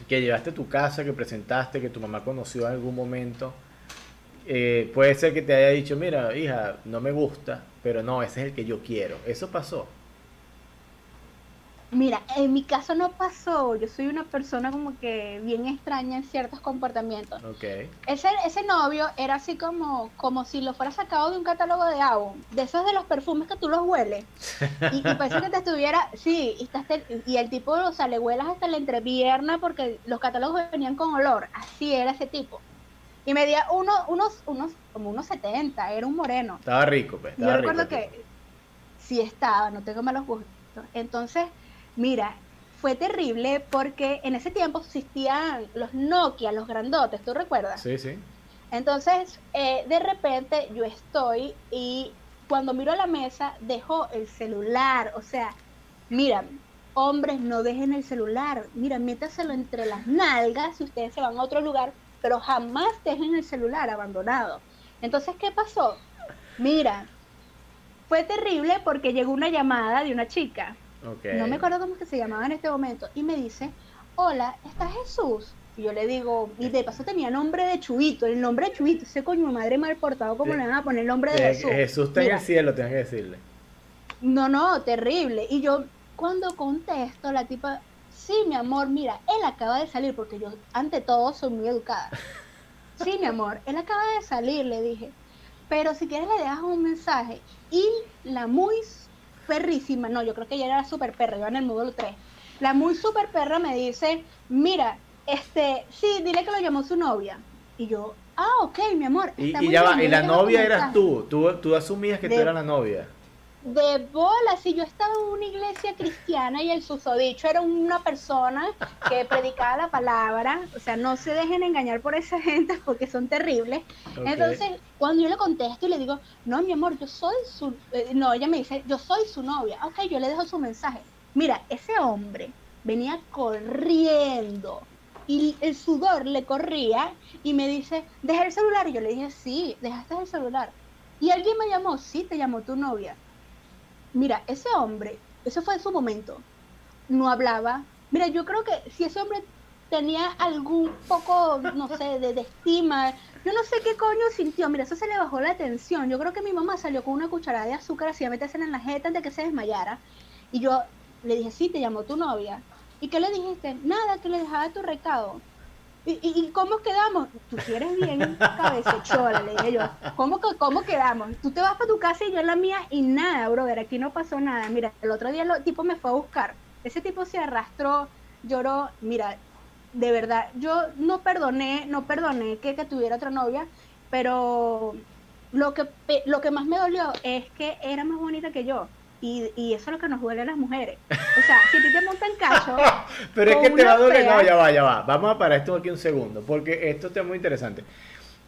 [SPEAKER 1] que llevaste a tu casa, que presentaste, que tu mamá conoció en algún momento, eh, puede ser que te haya dicho, mira, hija, no me gusta, pero no, ese es el que yo quiero. Eso pasó.
[SPEAKER 2] Mira, en mi caso no pasó. Yo soy una persona como que bien extraña en ciertos comportamientos.
[SPEAKER 1] Okay.
[SPEAKER 2] Ese, ese novio era así como, como si lo fuera sacado de un catálogo de Avon, de esos de los perfumes que tú los hueles. Y, parece que te estuviera, sí, y, estás y el tipo, o sea, le huelas hasta la entrepierna porque los catálogos venían con olor. Así era ese tipo. Y medía uno, unos, unos, como unos 70, era un moreno.
[SPEAKER 1] Estaba rico, pues. Estaba
[SPEAKER 2] yo recuerdo que sí estaba, no tengo malos gustos. Entonces, Mira, fue terrible porque en ese tiempo existían los Nokia, los grandotes, ¿tú recuerdas?
[SPEAKER 1] Sí, sí.
[SPEAKER 2] Entonces, eh, de repente yo estoy y cuando miro a la mesa dejo el celular, o sea, mira, hombres no dejen el celular, mira, métaselo entre las nalgas si ustedes se van a otro lugar, pero jamás dejen el celular abandonado. Entonces, ¿qué pasó? Mira, fue terrible porque llegó una llamada de una chica no me acuerdo cómo que se llamaba en este momento. Y me dice, hola, ¿está Jesús? Y yo le digo, y de paso tenía nombre de Chubito, el nombre de Chubito, ese coño madre mal portado, ¿cómo le van a poner el nombre de Jesús?
[SPEAKER 1] Jesús está en el cielo, tienes que decirle.
[SPEAKER 2] No, no, terrible. Y yo cuando contesto, la tipa sí, mi amor, mira, él acaba de salir, porque yo ante todo soy muy educada. Sí, mi amor, él acaba de salir, le dije. Pero si quieres le dejas un mensaje. Y la muy perrísima, no, yo creo que ella era súper perra, iba en el módulo 3. La muy súper perra me dice, mira, este, sí, dile que lo llamó su novia. Y yo, ah, ok, mi amor.
[SPEAKER 1] Y, ya va, y la novia eras tú. tú, tú asumías que tú eras la novia
[SPEAKER 2] de bola, si yo estaba en una iglesia cristiana y el susodicho era una persona que predicaba la palabra, o sea, no se dejen engañar por esa gente porque son terribles. Entonces, cuando yo le contesto y le digo, no, mi amor, yo soy su, eh, no, ella me dice, yo soy su novia, ok, yo le dejo su mensaje. Mira, ese hombre venía corriendo y el sudor le corría y me dice, deja el celular. Y yo le dije, sí, dejaste el celular. Y alguien me llamó, sí, te llamó tu novia. Mira, ese hombre, eso fue su momento, no hablaba. Mira, yo creo que si ese hombre tenía algún poco, no sé, de, estima, yo no sé qué coño sintió, mira, eso se le bajó la tensión. Yo creo que mi mamá salió con una cucharada de azúcar así a meterse en la jeta antes de que se desmayara. Y yo le dije, sí, te llamó tu novia. ¿Y qué le dijiste? Nada, que le dejaba tu recado. ¿Y, cómo quedamos? Tú quieres bien cabezachola, le dije yo. ¿Cómo, ¿Cómo quedamos? Tú te vas para tu casa y yo en la mía y nada, brother, aquí no pasó nada. Mira, el otro día el tipo me fue a buscar. Ese tipo se arrastró, lloró. Mira, de verdad, yo no perdoné, no perdoné que, que tuviera otra novia, pero lo que, lo que más me dolió es que era más bonita que yo. Y, y, eso es lo que nos duele a las mujeres. O sea, si a ti te montan cacho.
[SPEAKER 1] Pero es que te va a doler. No, ya va, ya va. Vamos a parar esto aquí un segundo. Porque esto está muy interesante.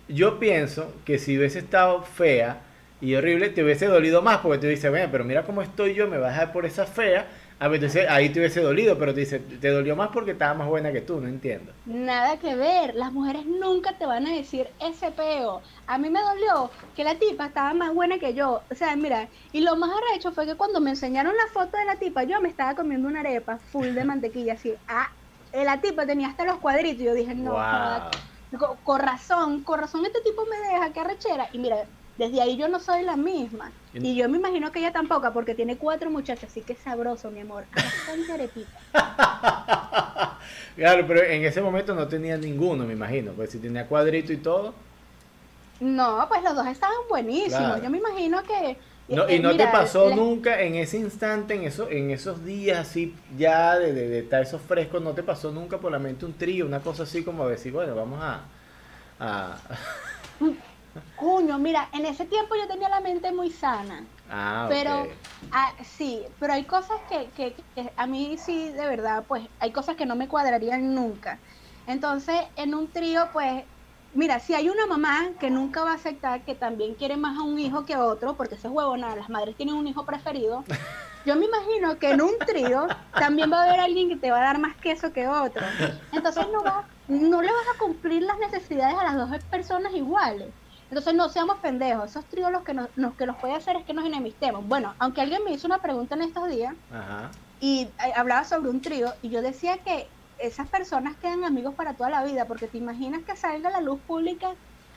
[SPEAKER 1] Yo pienso que si hubiese estado fea y horrible, te hubiese dolido más. Porque te dice, bueno, pero mira cómo estoy yo, me vas a dejar por esa fea a ver, ahí te hubiese dolido, pero te dice, te dolió más porque estaba más buena que tú, no entiendo.
[SPEAKER 2] Nada que ver, las mujeres nunca te van a decir ese peo. A mí me dolió que la tipa estaba más buena que yo. O sea, mira, y lo más arrecho fue que cuando me enseñaron la foto de la tipa, yo me estaba comiendo una arepa full de mantequilla, así. Ah, eh, la tipa tenía hasta los cuadritos. Y yo dije, no, wow. con razón, con razón este tipo me deja, que arrechera. Y mira, desde ahí yo no soy la misma. Y yo me imagino que ella tampoco, porque tiene cuatro muchachas, así que es sabroso, mi amor. Bastante arepita.
[SPEAKER 1] claro, pero en ese momento no tenía ninguno, me imagino. Pues si tenía cuadrito y todo.
[SPEAKER 2] No, pues los dos estaban buenísimos. Yo me imagino que.
[SPEAKER 1] No, y no te pasó nunca en ese instante, en, eso, en esos días así, ya de, de, estar esos frescos, no te pasó nunca por la mente un trío, una cosa así como decir, bueno, vamos a... a...
[SPEAKER 2] Cuño, mira, en ese tiempo yo tenía la mente muy sana. Ah, pero ah, sí, pero hay cosas que, que, a mí sí, de verdad, pues hay cosas que no me cuadrarían nunca. Entonces, en un trío, pues, mira, si hay una mamá que nunca va a aceptar que también quiere más a un hijo que a otro, porque eso es huevona, las madres tienen un hijo preferido. Yo me imagino que en un trío también va a haber alguien que te va a dar más queso que otro. Entonces no va, no le vas a cumplir las necesidades a las dos personas iguales. Entonces no seamos pendejos, esos tríos lo que nos, que los puede hacer es que nos enemistemos. Bueno, aunque alguien me hizo una pregunta en estos días y eh, hablaba sobre un trío y yo decía que esas personas quedan amigos para toda la vida, porque te imaginas que salga a la luz pública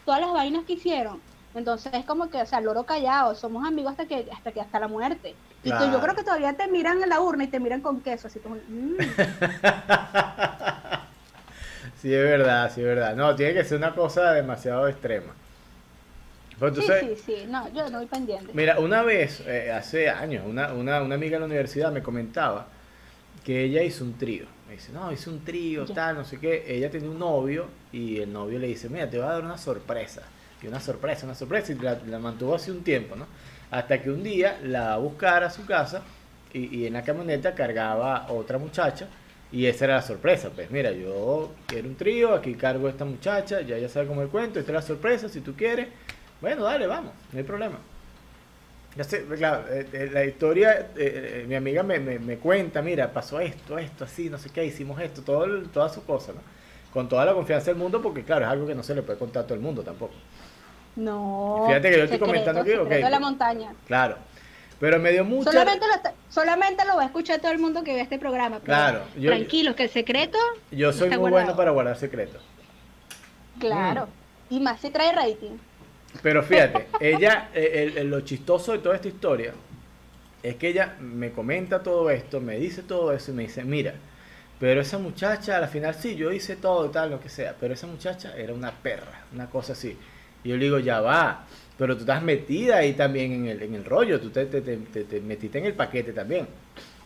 [SPEAKER 2] todas las vainas que hicieron. Entonces es como que, o sea, loro callado, somos amigos hasta que hasta que hasta la muerte. Y yo creo que todavía te miran en la urna y te miran con queso, así como... Mm".
[SPEAKER 1] sí, es verdad, sí, es verdad. No, tiene que ser una cosa demasiado extrema.
[SPEAKER 2] Sí, sí, sí, no, yo no voy pendiente.
[SPEAKER 1] Mira, una vez, eh, hace años, una, una, una, amiga de la universidad me comentaba que ella hizo un trío. Me dice, no, hizo un trío, tal, no sé qué. Ella tenía un novio y el novio le dice, mira, te voy a dar una sorpresa. Y una sorpresa, una sorpresa. Y la, mantuvo hace un tiempo, ¿no? Hasta que un día la va a buscar a su casa y, y en la camioneta cargaba otra muchacha. Y esa era la sorpresa, pues mira, yo quiero un trío, aquí cargo a esta muchacha, ya ya sabe cómo el cuento, esta es la sorpresa, si tú quieres, bueno, dale, vamos, no hay problema. Ya sé, claro, eh, eh, la historia, eh, mi amiga me, me, cuenta, mira, pasó esto, esto, así, no sé qué, hicimos esto, todo, toda su cosa, ¿no? Con toda la confianza del mundo, porque claro, es algo que no se le puede contar a todo el mundo tampoco.
[SPEAKER 2] No.
[SPEAKER 1] Fíjate que yo estoy comentando aquí, ok.
[SPEAKER 2] de la montaña.
[SPEAKER 1] Claro. Pero me dio mucho.
[SPEAKER 2] Solamente lo, solamente lo va a escuchar todo el mundo que ve este programa.
[SPEAKER 1] claro.
[SPEAKER 2] Yo, tranquilos, que el secreto.
[SPEAKER 1] Yo soy muy bueno para guardar secretos.
[SPEAKER 2] Claro. Mm. Y más si trae rating.
[SPEAKER 1] Pero fíjate, ella, eh, lo chistoso de toda esta historia es que ella me comenta todo esto, me dice todo eso y me dice, mira, Pero esa muchacha, al final sí, yo hice todo y tal, lo que sea. Pero esa muchacha era una perra, una cosa así. Y yo le digo, ya va. Pero tú estás metida ahí también en el, en el rollo. Tú te, te, te, te metiste en el paquete también.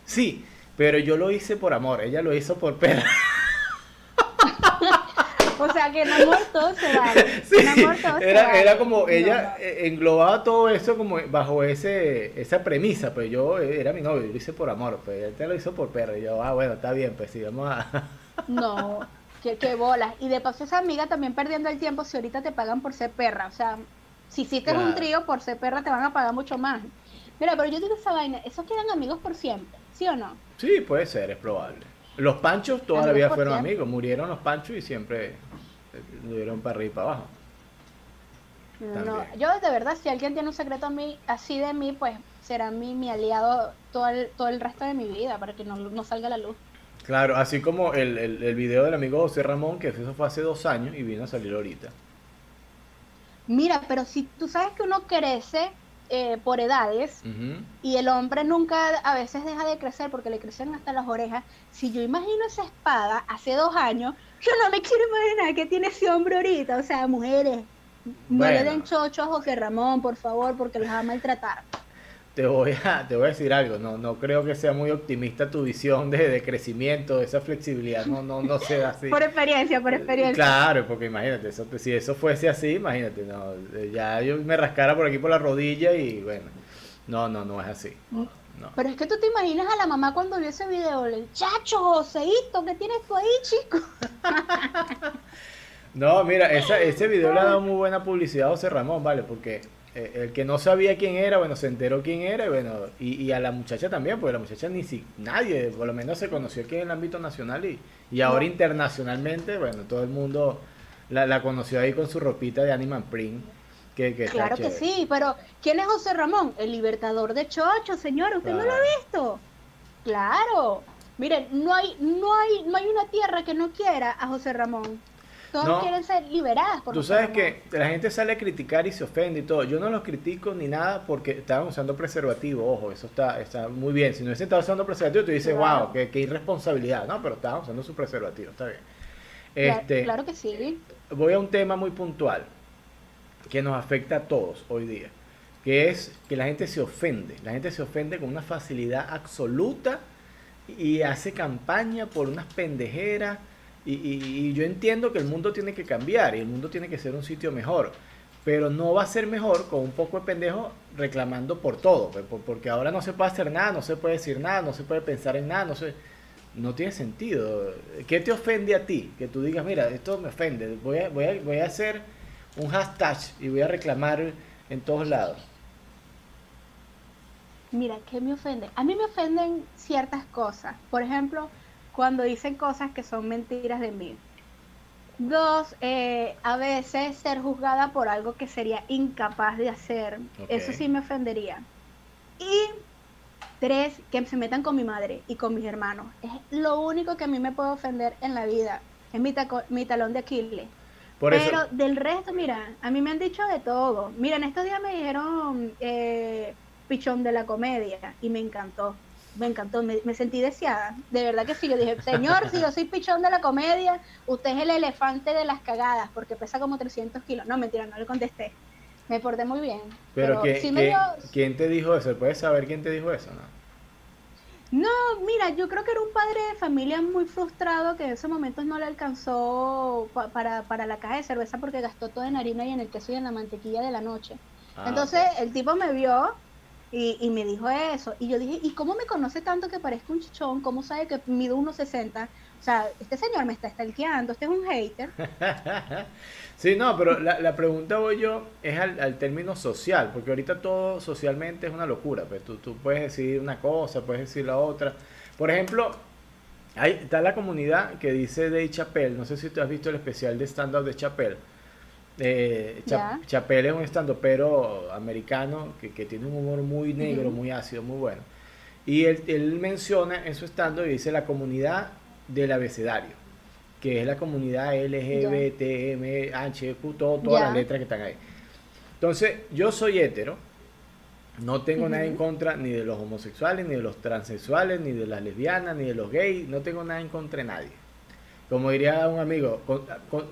[SPEAKER 1] Sí, pero yo lo hice por amor. Ella lo hizo por perra.
[SPEAKER 2] O sea, que en amor todo se vale. Sí,
[SPEAKER 1] era, era como ella eh, englobaba todo eso como bajo ese esa premisa, pues yo era mi novio, yo lo hice por amor, pues él te lo hizo por perro. Y yo, ah, bueno, está bien, pues sí, vamos a.
[SPEAKER 2] No, qué, qué bolas. Y de paso, esa amiga también perdiendo el tiempo si ahorita te pagan por ser perra. O sea, si hiciste un trío por ser perra, te van a pagar mucho más. Mira, pero yo digo esa vaina, esos quedan amigos por siempre, ¿sí o no?
[SPEAKER 1] Sí, puede ser, es probable. Los panchos toda la vida fueron amigos, murieron los panchos y siempre lo dieron para arriba y para abajo.
[SPEAKER 2] No, yo de verdad, si alguien tiene un secreto a mí, así de mí, pues será mi, mi aliado todo el, todo el resto de mi vida para que no, no salga a la luz.
[SPEAKER 1] Claro, así como el, el, el, video del amigo José Ramón, que eso fue hace dos años y vino a salir ahorita.
[SPEAKER 2] Mira, pero si tú sabes que uno crece eh, por edades y el hombre nunca a veces deja de crecer porque le crecen hasta las orejas. Si yo imagino esa espada hace dos años, yo no me quiero imaginar que tiene ese hombre ahorita. O sea, mujeres, no le den chocho a José Ramón, por favor, porque los va a maltratar
[SPEAKER 1] te voy a, te voy a decir algo, no, no creo que sea muy optimista tu visión de, de crecimiento, de esa flexibilidad, no, no, no sea así.
[SPEAKER 2] por experiencia, por experiencia.
[SPEAKER 1] Claro, porque imagínate, eso, si eso fuese así, imagínate, no, ya yo me rascara por aquí por la rodilla y bueno, no, no, no es así. No.
[SPEAKER 2] Pero es que tú te imaginas a la mamá cuando vio ese video, el chacho, Joseito, ¿qué tienes tú ahí, chico?
[SPEAKER 1] no, mira, esa, ese video le ha dado muy buena publicidad a José Ramón, ¿vale? Porque el que no sabía quién era, bueno, se enteró quién era, y bueno, y, a la muchacha también, porque la muchacha ni si nadie, por lo menos se conoció aquí en el ámbito nacional y, y ahora internacionalmente, bueno, todo el mundo la, la, conoció ahí con su ropita de Animal Print. Que, que
[SPEAKER 2] claro que sí, pero ¿quién es José Ramón? El libertador de Chocho, señor, ¿usted no lo ha visto? Claro. Miren, no hay, no hay, no hay una tierra que no quiera a José Ramón todos quieren ser liberadas.
[SPEAKER 1] Por tú sabes que la gente sale a criticar y se ofende y todo. Yo no los critico ni nada porque estaban usando preservativo. Ojo, eso está, está muy bien. Si no hubiesen estado usando preservativo, tú dices, wow, qué, irresponsabilidad. No, pero estaban usando su preservativo, está bien.
[SPEAKER 2] Este, claro, que sí.
[SPEAKER 1] Voy a un tema muy puntual que nos afecta a todos hoy día, que es que la gente se ofende. La gente se ofende con una facilidad absoluta y hace campaña por unas pendejeras y, yo entiendo que el mundo tiene que cambiar y el mundo tiene que ser un sitio mejor. Pero no va a ser mejor con un poco de pendejo reclamando por todo. Porque ahora no se puede hacer nada, no se puede decir nada, no se puede pensar en nada, no se, no tiene sentido. ¿Qué te ofende a ti? Que tú digas, mira, esto me ofende, voy a, voy a, voy a hacer un hashtag y voy a reclamar en todos lados.
[SPEAKER 2] Mira, ¿qué me ofende? A mí me ofenden ciertas cosas. Por ejemplo, cuando dicen cosas que son mentiras de mí. Dos, eh, a veces ser juzgada por algo que sería incapaz de hacer. Eso sí me ofendería. Y tres, que se metan con mi madre y con mis hermanos. Es lo único que a mí me puede ofender en la vida. Es mi, mi talón de Aquiles. Pero del resto, mira, a mí me han dicho de todo. Mira, en estos días me dijeron eh, pichón de la comedia y me encantó me encantó, me, sentí deseada. De verdad que sí, yo dije, señor, si yo soy pichón de la comedia, usted es el elefante de las cagadas, porque pesa como 300 kilos. No, mentira, no le contesté. Me porté muy bien.
[SPEAKER 1] Pero, ¿quién te dijo eso? ¿Puedes saber quién te dijo eso? No?
[SPEAKER 2] No, mira, yo creo que era un padre de familia muy frustrado que en esos momentos no le alcanzó para, para la caja de cerveza porque gastó todo en harina y en el queso y en la mantequilla de la noche. Ah, Entonces el tipo me vio y, me dijo eso. Y yo dije, ¿y cómo me conoce tanto que parezco un chichón? ¿Cómo sabe que mido 1,60? O sea, este señor me está stalkeando, este es un hater.
[SPEAKER 1] sí, no, pero la, la pregunta voy yo es al, término social, porque ahorita todo socialmente es una locura. Pues tú, tú puedes decir una cosa, puedes decir la otra. Por ejemplo, hay, está la comunidad que dice de Chapel, no sé si tú has visto el especial de stand-up de Chapel eh, Chapelle es un estandopero americano que, que, tiene un humor muy negro, muy ácido, muy bueno. Y él, él menciona en su stand y dice la comunidad del abecedario, que es la comunidad LGBTM, H, Q, todas las letras que están ahí. Entonces, yo soy hetero No tengo nada en contra ni de los homosexuales, ni de los transexuales, ni de las lesbianas, ni de los gays. No tengo nada en contra de nadie. Como diría un amigo,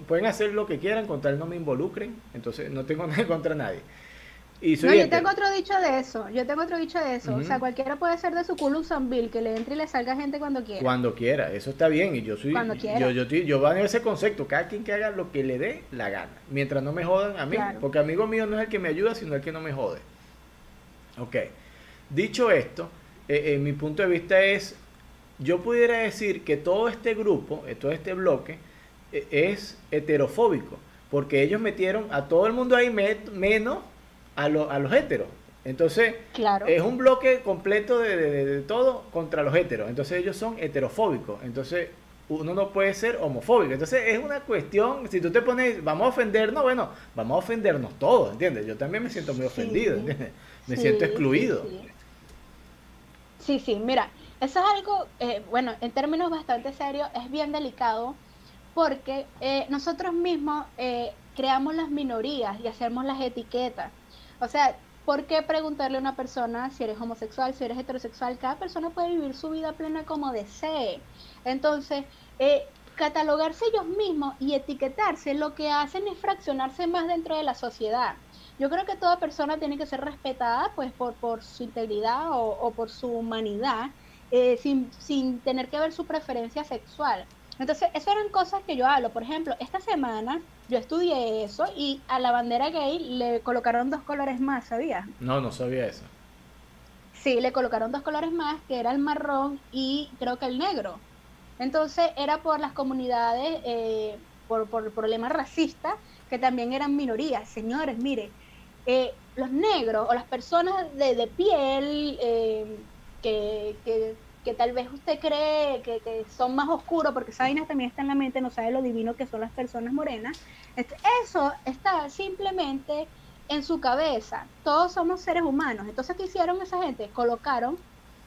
[SPEAKER 1] pueden hacer lo que quieran con tal no me involucren. Entonces no tengo nada contra nadie
[SPEAKER 2] no, yo tengo otro dicho de eso. Yo tengo otro dicho de eso. O sea, cualquiera puede ser de su culo un zambil, que le entre y le salga gente cuando quiera.
[SPEAKER 1] Cuando quiera, eso está bien. Y yo soy. Cuando quiera. Yo, yo, yo, yo en ese concepto. Cada quien que haga lo que le dé la gana. Mientras no me jodan a mí. Porque amigo mío no es el que me ayuda, sino el que no me jode. Ok. Dicho esto, eh, eh, mi punto de vista es. Yo pudiera decir que todo este grupo, eh, todo este bloque, es heterofóbico. Porque ellos metieron a todo el mundo ahí menos a, a los héteros. Entonces, es un bloque completo de, todo contra los héteros. Entonces, ellos son heterofóbicos. Entonces, uno no puede ser homofóbico. Entonces, es una cuestión, si tú te pones, vamos a ofendernos, bueno, vamos a ofendernos todos, ¿entiendes? Yo también me siento muy ofendido, ¿entiendes? Me siento excluido.
[SPEAKER 2] Sí, sí, mira, eso es algo, eh, bueno, en términos bastante serios, es bien delicado porque eh, nosotros mismos eh, creamos las minorías y hacemos las etiquetas. O sea, ¿por qué preguntarle a una persona si eres homosexual, si eres heterosexual? Cada persona puede vivir su vida plena como desee. Entonces, eh, catalogarse ellos mismos y etiquetarse lo que hacen es fraccionarse más dentro de la sociedad. Yo creo que toda persona tiene que ser respetada pues por, por su integridad o, por su humanidad, eh, sin, sin tener que ver su preferencia sexual. Entonces, eso eran cosas que yo hablo. Por ejemplo, esta semana yo estudié eso y a la bandera gay le colocaron dos colores más, ¿sabías?
[SPEAKER 1] No, no sabía eso.
[SPEAKER 2] Sí, le colocaron dos colores más, que era el marrón y creo que el negro. Entonces, era por las comunidades, eh, por, por problemas racistas, que también eran minorías. Señores, mire, eh, los negros o las personas de, de piel eh, que, que que tal vez usted cree que, son más oscuros, porque esa también está en la mente, no sabe lo divino que son las personas morenas. Este, eso está simplemente en su cabeza. Todos somos seres humanos. Entonces, ¿qué hicieron esa gente? Colocaron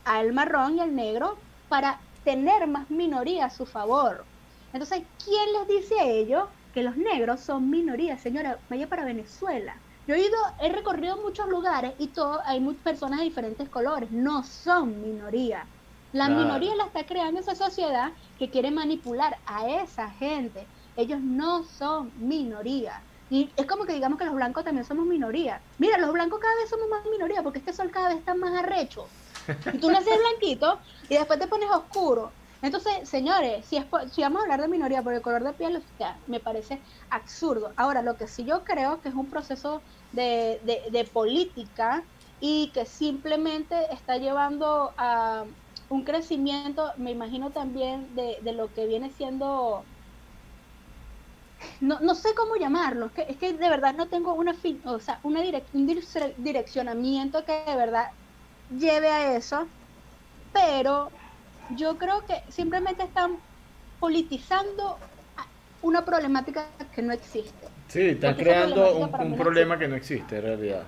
[SPEAKER 2] al marrón y al negro para tener más minoría a su favor. Entonces, ¿quién les dice a ellos que los negros son minoría? Señora, vaya para Venezuela. Yo he ido, he recorrido muchos lugares y todo, hay muchas personas de diferentes colores, no son minoría. La minoría la está creando esa sociedad que quiere manipular a esa gente. Ellos no son minoría. Y es como que digamos que los blancos también somos minoría. Mira, los blancos cada vez somos más minoría porque este sol cada vez está más arrecho. Y tú naces blanquito y después te pones oscuro. Entonces, señores, si, vamos a hablar de minoría por el color de piel, me parece absurdo. Ahora, lo que sí yo creo que es un proceso de, política y que simplemente está llevando a, un crecimiento, me imagino también de, lo que viene siendo, no, no sé cómo llamarlo, es que, es que de verdad no tengo una fin, o sea, una un direccionamiento que de verdad lleve a eso, pero yo creo que simplemente están politizando una problemática que no existe.
[SPEAKER 1] Sí, están creando un, problema que no existe en realidad.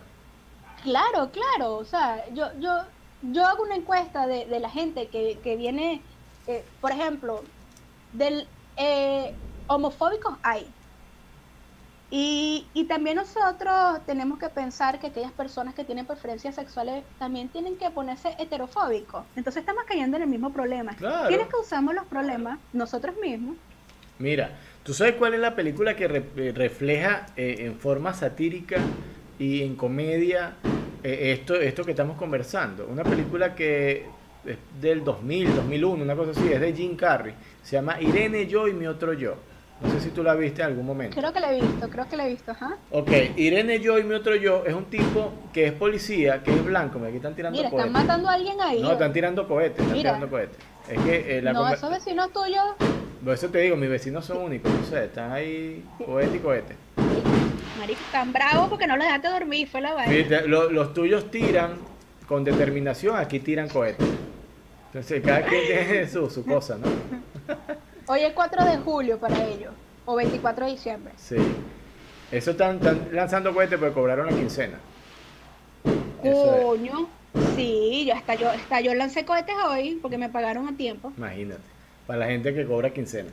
[SPEAKER 2] Claro, claro, o sea, yo, yo yo hago una encuesta de, de la gente que, que viene, eh, por ejemplo, del eh, homofóbicos hay. Y, y, también nosotros tenemos que pensar que aquellas personas que tienen preferencias sexuales también tienen que ponerse heterofóbicos. Entonces estamos cayendo en el mismo problema. Claro. ¿Quiénes causamos los problemas? Nosotros mismos.
[SPEAKER 1] Mira, ¿tú sabes cuál es la película que eh, refleja en forma satírica y en comedia eh, esto, esto que estamos conversando. Una película que es del 2000, 2001, una cosa así, es de Jim Carrey. Se llama Irene, yo y mi otro yo. No sé si tú la viste en algún momento.
[SPEAKER 2] Creo que la he visto, creo que la he visto, ajá.
[SPEAKER 1] Ok, Irene, yo y mi otro yo es un tipo que es policía, que es blanco. Mira, aquí están tirando
[SPEAKER 2] Mira, están matando a alguien ahí.
[SPEAKER 1] No, están tirando cohetes, están tirando cohetes. Es que
[SPEAKER 2] eh, la No, esos vecinos tuyos.
[SPEAKER 1] Por eso te digo, mis vecinos son únicos, no sé, están ahí cohetes y cohetes.
[SPEAKER 2] Marico, tan bravo porque no lo dejaste dormir, fue la vaina.
[SPEAKER 1] los tuyos tiran con determinación, aquí tiran cohetes. Entonces, cada quien tiene su, su cosa, ¿no?
[SPEAKER 2] Hoy es 4 de julio para ellos, o 24 de diciembre.
[SPEAKER 1] Sí. Eso están, lanzando cohetes porque cobraron la quincena.
[SPEAKER 2] Coño. Sí, yo hasta yo, hasta yo lancé cohetes hoy porque me pagaron a tiempo.
[SPEAKER 1] Imagínate. Para la gente que cobra quincena.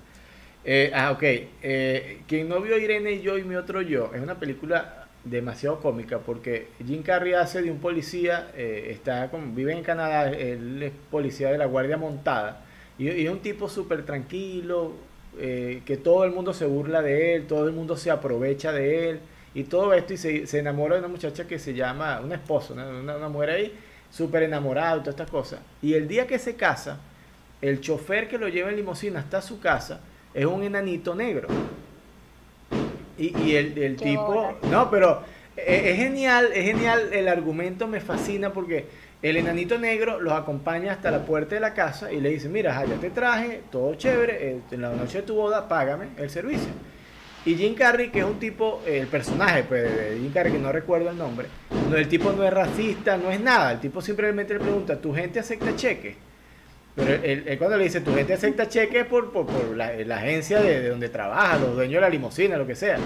[SPEAKER 1] Eh, ah, ok. Eh, quien no vio Irene y yo y mi otro yo, es una película demasiado cómica porque Jim Carrey hace de un policía, eh, está como, vive en Canadá, él es policía de la Guardia Montada y, es un tipo súper tranquilo, eh, que todo el mundo se burla de él, todo el mundo se aprovecha de él y todo esto y se, enamora de una muchacha que se llama, una esposa, una, una mujer ahí, súper enamorada, todas estas cosas. Y el día que se casa, el chofer que lo lleva en limusina hasta su casa es un enanito negro. Y, el, tipo, no, pero e, es, genial, es genial, el argumento me fascina porque el enanito negro los acompaña hasta la puerta de la casa y le dice, mira, ya te traje, todo chévere, eh, en la noche de tu boda, págame el servicio. Y Jim Carrey, que es un tipo, el personaje pues, de Jim Carrey, que no recuerdo el nombre, no, el tipo no es racista, no es nada, el tipo simplemente le pregunta, ¿tu gente acepta cheque? Pero él, cuando le dice, tu gente acepta cheques por, por, la, agencia de, donde trabaja, los dueños de la limusina, lo que sea.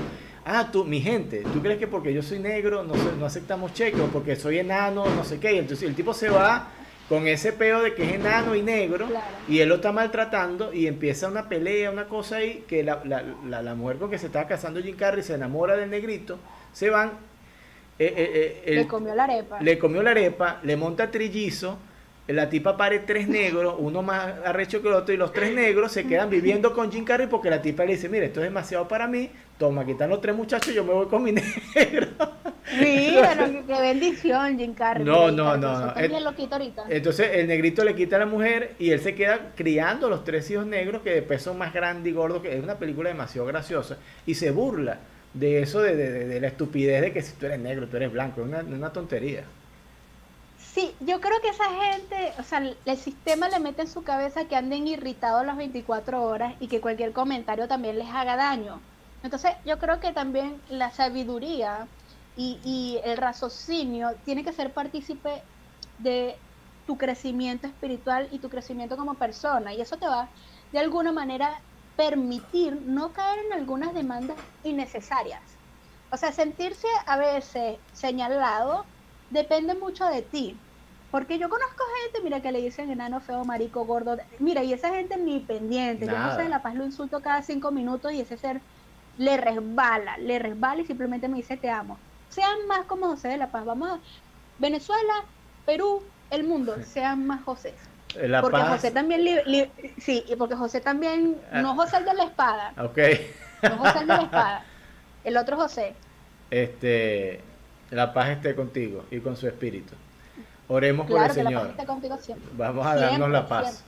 [SPEAKER 1] Ah, tú, mi gente, ¿tú crees que porque yo soy negro no, no aceptamos cheques o porque soy enano, no sé qué? Y entonces el tipo se va con ese peo de que es enano y negro y él lo está maltratando y empieza una pelea, una cosa ahí, que la, la, la, mujer con que se estaba casando Jim Carrey se enamora del negrito, se van...
[SPEAKER 2] Eh, eh, eh, le comió la arepa.
[SPEAKER 1] Le comió la arepa, le monta trillizo la tipa pare tres negros, uno más arrecho que el otro, y los tres negros se quedan viviendo con Jim Carrey porque la tipa le dice, mire, esto es demasiado para mí, toma, quitan los tres muchachos, yo me voy con mi negro.
[SPEAKER 2] Mira, qué bendición, Jim Carrey.
[SPEAKER 1] No, no, no. no. Entonces el negrito le quita a la mujer y él se queda criando los tres hijos negros que después son más grandes y gordos, que es una película demasiado graciosa, y se burla de eso, de, de, la estupidez de que si tú eres negro, tú eres blanco, es una, una tontería.
[SPEAKER 2] Sí, yo creo que esa gente, o sea, el sistema le mete en su cabeza que anden irritados las 24 horas y que cualquier comentario también les haga daño. Entonces, yo creo que también la sabiduría y, el raciocinio tiene que ser partícipe de tu crecimiento espiritual y tu crecimiento como persona. Y eso te va, de alguna manera, permitir no caer en algunas demandas innecesarias. O sea, sentirse a veces señalado depende mucho de ti. Porque yo conozco gente, mira, que le dicen enano feo, marico, gordo. Mira, y esa gente ni pendiente. Yo no sé, en La Paz lo insulto cada cinco minutos y ese ser le resbala, le resbala y simplemente me dice te amo. Sean más como José de La Paz. Vamos a Venezuela, Perú, el mundo, sean más José. La porque José también, sí, y porque José también, ah. no José el de la espada.
[SPEAKER 1] Ok.
[SPEAKER 2] No José el de la espada. El otro José.
[SPEAKER 1] Este, la paz esté contigo y con su espíritu. Oremos por el Señor. Vamos a darnos la paz.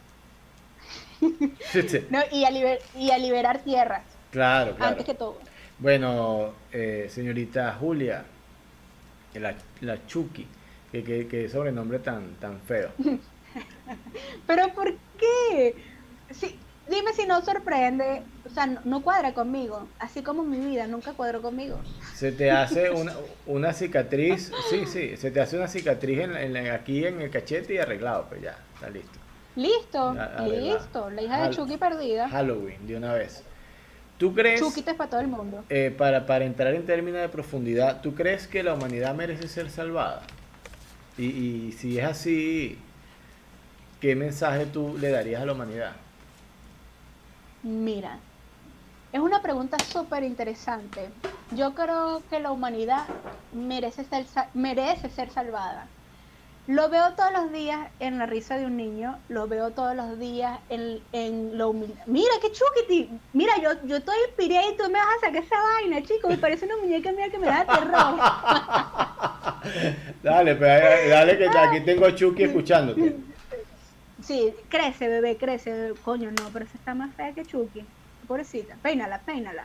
[SPEAKER 2] y, a y, a liberar tierras.
[SPEAKER 1] Claro, claro.
[SPEAKER 2] Antes que todo.
[SPEAKER 1] Bueno, eh, señorita Julia, la, la Chucky, que, que, que sobrenombre tan, tan feo.
[SPEAKER 2] Pero ¿por qué? Sí, dime si no sorprende, o sea, no, cuadra conmigo, así como mi vida nunca cuadró conmigo.
[SPEAKER 1] Se te hace una, una cicatriz, sí, sí, se te hace una cicatriz en, aquí en el cachete y arreglado, pues ya, está listo.
[SPEAKER 2] Listo, listo, la hija de Chucky perdida.
[SPEAKER 1] Halloween, de una vez. ¿Tú crees...
[SPEAKER 2] Chucky te es para todo el mundo.
[SPEAKER 1] Eh, para, para entrar en términos de profundidad, ¿tú crees que la humanidad merece ser salvada? Y, y si es así, ¿qué mensaje tú le darías a la humanidad?
[SPEAKER 2] Mira, es una pregunta súper interesante. Yo creo que la humanidad merece ser, merece ser salvada. Lo veo todos los días en la risa de un niño, lo veo todos los días en, en lo Mira, qué chuquiti. Mira, yo, yo estoy inspirada y tú me vas a sacar esa vaina, chico. Me parece una muñeca mía que me da terror.
[SPEAKER 1] dale, pues, dale, que aquí tengo a Chucky escuchándote.
[SPEAKER 2] Sí, crece, bebé, crece. Coño, no, pero esa está más fea que Chucky. Pobrecita. Peínala, peínala.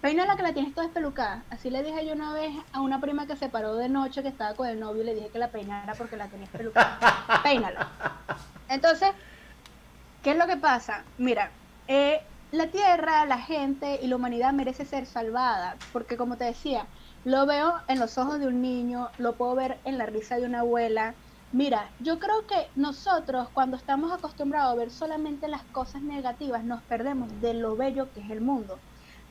[SPEAKER 2] Peínala que la tienes toda espelucada. Así le dije yo una vez a una prima que se paró de noche que estaba con el novio y le dije que la peinara porque la tenía espelucada. Peínala. Entonces, ¿qué es lo que pasa? Mira, eh, la tierra, la gente y la humanidad merece ser salvada. Porque como te decía, lo veo en los ojos de un niño, lo puedo ver en la risa de una abuela Mira, yo creo que nosotros cuando estamos acostumbrados a ver solamente las cosas negativas nos perdemos de lo bello que es el mundo.